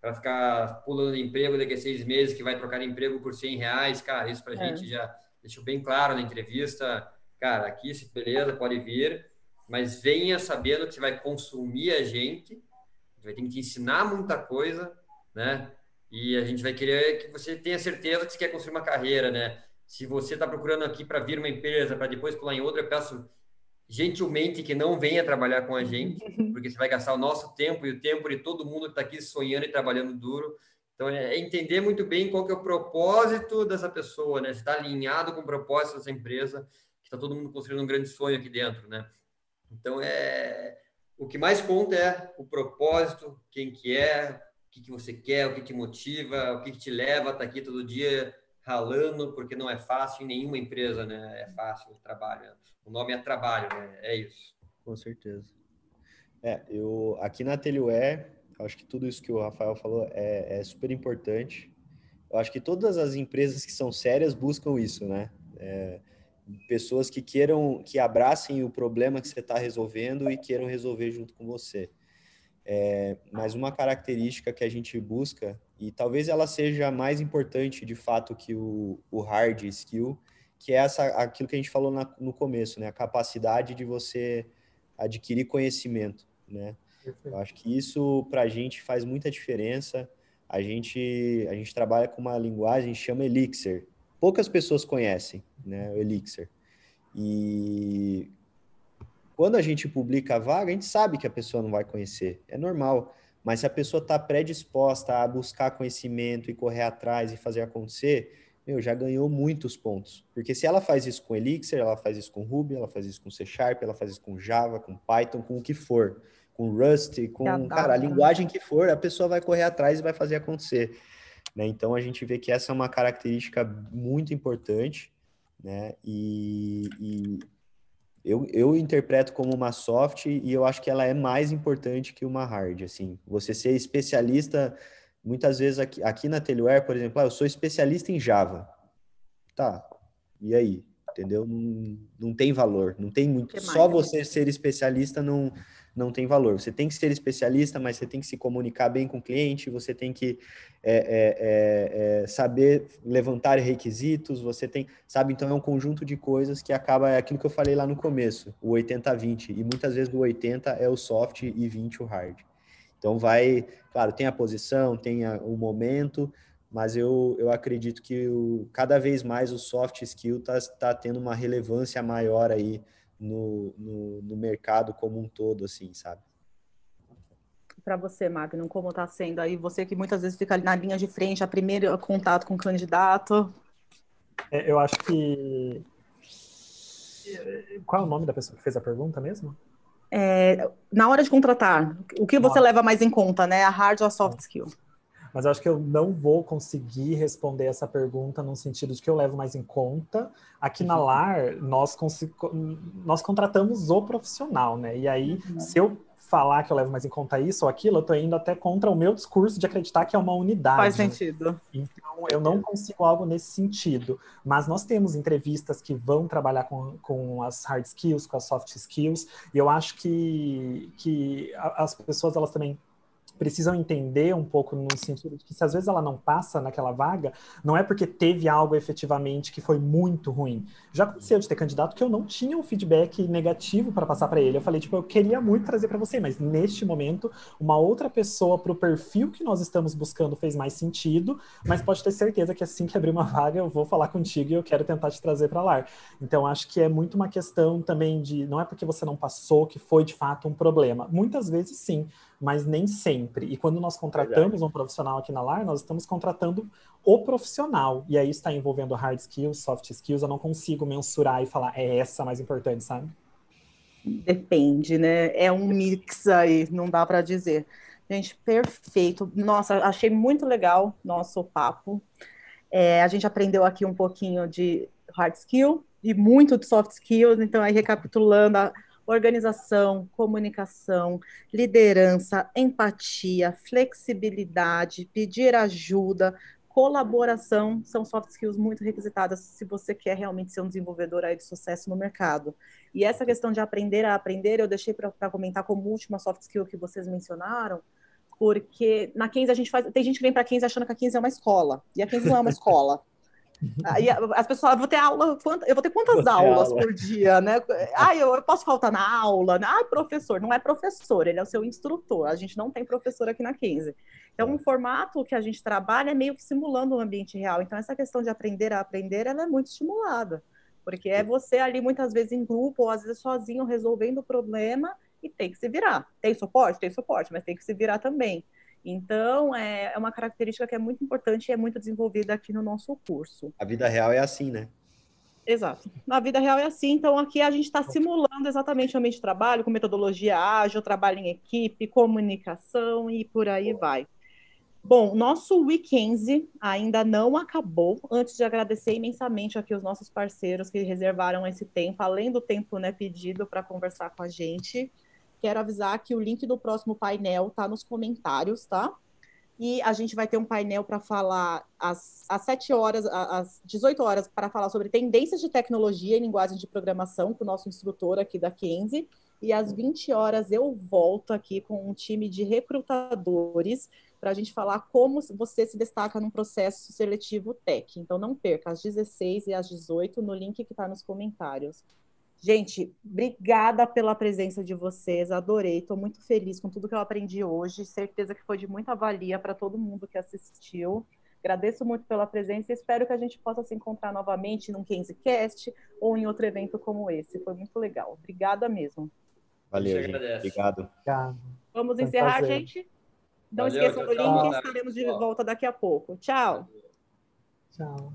para ficar pulando de emprego daqui a seis meses, que vai trocar de emprego por 100 reais, cara, isso para a é. gente já deixou bem claro na entrevista, cara, aqui, beleza, pode vir, mas venha sabendo que você vai consumir a gente, vai ter que te ensinar muita coisa, né? E a gente vai querer que você tenha certeza que você quer construir uma carreira, né? Se você está procurando aqui para vir uma empresa, para depois pular em outra, eu peço gentilmente que não venha trabalhar com a gente, porque você vai gastar o nosso tempo e o tempo de todo mundo que está aqui sonhando e trabalhando duro. Então, é entender muito bem qual que é o propósito dessa pessoa, né? Se está alinhado com o propósito dessa empresa, que está todo mundo construindo um grande sonho aqui dentro, né? Então, é... O que mais conta é o propósito, quem que é, o que, que você quer, o que te motiva, o que, que te leva a estar tá aqui todo dia ralando, porque não é fácil em nenhuma empresa, né? É fácil o trabalho. Né? O nome é trabalho, né? É isso. Com certeza. É, eu aqui na Teleware, acho que tudo isso que o Rafael falou é, é, super importante. Eu acho que todas as empresas que são sérias buscam isso, né? É, pessoas que queiram, que abracem o problema que você está resolvendo e queiram resolver junto com você. É, mas uma característica que a gente busca, e talvez ela seja mais importante de fato que o, o hard skill, que é essa, aquilo que a gente falou na, no começo, né? A capacidade de você adquirir conhecimento, né? Eu acho que isso para a gente faz muita diferença. A gente, a gente trabalha com uma linguagem que chama Elixir. Poucas pessoas conhecem, né? O Elixir. E quando a gente publica a vaga, a gente sabe que a pessoa não vai conhecer, é normal. Mas se a pessoa está predisposta a buscar conhecimento e correr atrás e fazer acontecer, meu, já ganhou muitos pontos. Porque se ela faz isso com Elixir, ela faz isso com Ruby, ela faz isso com C Sharp, ela faz isso com Java, com Python, com o que for. Com Rust, com, cara, a linguagem que for, a pessoa vai correr atrás e vai fazer acontecer. Né? Então, a gente vê que essa é uma característica muito importante, né? E, e eu, eu interpreto como uma soft e eu acho que ela é mais importante que uma hard, assim. Você ser especialista, muitas vezes aqui, aqui na Teleware, por exemplo, ah, eu sou especialista em Java. Tá, e aí? Entendeu? Não, não tem valor, não tem muito. Só você ser especialista não, não tem valor. Você tem que ser especialista, mas você tem que se comunicar bem com o cliente, você tem que é, é, é, é saber levantar requisitos, você tem, sabe? Então é um conjunto de coisas que acaba, é aquilo que eu falei lá no começo, o 80-20, e muitas vezes o 80 é o soft e 20 o hard. Então vai, claro, tem a posição, tem a, o momento, mas eu, eu acredito que o, cada vez mais o soft skill está tá tendo uma relevância maior aí no, no, no mercado como um todo, assim, sabe? Para você, Magno, como está sendo aí? Você que muitas vezes fica ali na linha de frente, a primeiro contato com o candidato. É, eu acho que. Qual é o nome da pessoa que fez a pergunta mesmo? É, na hora de contratar, o que você Nossa. leva mais em conta, né? A hard ou a soft skill? Mas eu acho que eu não vou conseguir responder essa pergunta no sentido de que eu levo mais em conta. Aqui na uhum. LAR, nós, nós contratamos o profissional, né? E aí, uhum. se eu falar que eu levo mais em conta isso ou aquilo, eu tô indo até contra o meu discurso de acreditar que é uma unidade. Faz sentido. Então, eu não consigo algo nesse sentido. Mas nós temos entrevistas que vão trabalhar com, com as hard skills, com as soft skills, e eu acho que, que as pessoas, elas também precisam entender um pouco no sentido de que se às vezes ela não passa naquela vaga, não é porque teve algo efetivamente que foi muito ruim. Já aconteceu de ter candidato que eu não tinha um feedback negativo para passar para ele. Eu falei, tipo, eu queria muito trazer para você, mas neste momento, uma outra pessoa para o perfil que nós estamos buscando fez mais sentido, mas pode ter certeza que assim que abrir uma vaga, eu vou falar contigo e eu quero tentar te trazer para lá. Então, acho que é muito uma questão também de, não é porque você não passou que foi de fato um problema. Muitas vezes sim, mas nem sempre. E quando nós contratamos Verdade. um profissional aqui na LAR, nós estamos contratando o profissional. E aí está envolvendo hard skills, soft skills. Eu não consigo mensurar e falar, é essa mais importante, sabe? Depende, né? É um mix aí, não dá para dizer. Gente, perfeito. Nossa, achei muito legal nosso papo. É, a gente aprendeu aqui um pouquinho de hard skill e muito de soft skills. Então, aí recapitulando, a, organização, comunicação, liderança, empatia, flexibilidade, pedir ajuda, colaboração são soft skills muito requisitadas se você quer realmente ser um desenvolvedor aí de sucesso no mercado. E essa questão de aprender a aprender, eu deixei para comentar como última soft skill que vocês mencionaram, porque na 15 a gente faz. Tem gente que vem para 15 achando que a 15 é uma escola, e a 15 não é uma escola. Aí as pessoas vou ter aula, eu vou ter quantas vou ter aulas aula. por dia, né? Ah, eu, eu, posso faltar na aula? Ah, professor, não é professor, ele é o seu instrutor. A gente não tem professor aqui na 15. Então, um formato que a gente trabalha é meio que simulando o um ambiente real. Então, essa questão de aprender a aprender, ela é muito estimulada. Porque é você ali, muitas vezes em grupo, ou às vezes sozinho, resolvendo o problema e tem que se virar. Tem suporte? Tem suporte, mas tem que se virar também. Então, é, é uma característica que é muito importante e é muito desenvolvida aqui no nosso curso. A vida real é assim, né? Exato. Na vida real é assim. Então, aqui a gente está simulando exatamente o ambiente de trabalho, com metodologia ágil, trabalho em equipe, comunicação e por aí vai. Bom, nosso weekend ainda não acabou. Antes de agradecer imensamente aqui os nossos parceiros que reservaram esse tempo, além do tempo né, pedido para conversar com a gente. Quero avisar que o link do próximo painel está nos comentários, tá? E a gente vai ter um painel para falar às, às 7 horas, às 18 horas, para falar sobre tendências de tecnologia e linguagem de programação com o nosso instrutor aqui da Kenzie. E às 20 horas eu volto aqui com um time de recrutadores para a gente falar como você se destaca num processo seletivo tech. Então não perca, às 16 e às 18, no link que está nos comentários. Gente, obrigada pela presença de vocês, adorei, estou muito feliz com tudo que eu aprendi hoje, certeza que foi de muita valia para todo mundo que assistiu. Agradeço muito pela presença e espero que a gente possa se encontrar novamente num Cast ou em outro evento como esse. Foi muito legal. Obrigada mesmo. Valeu, gente. Obrigado. Vamos encerrar, gente? Não Valeu, esqueçam do link, estaremos de volta daqui a pouco. Tchau. Tchau.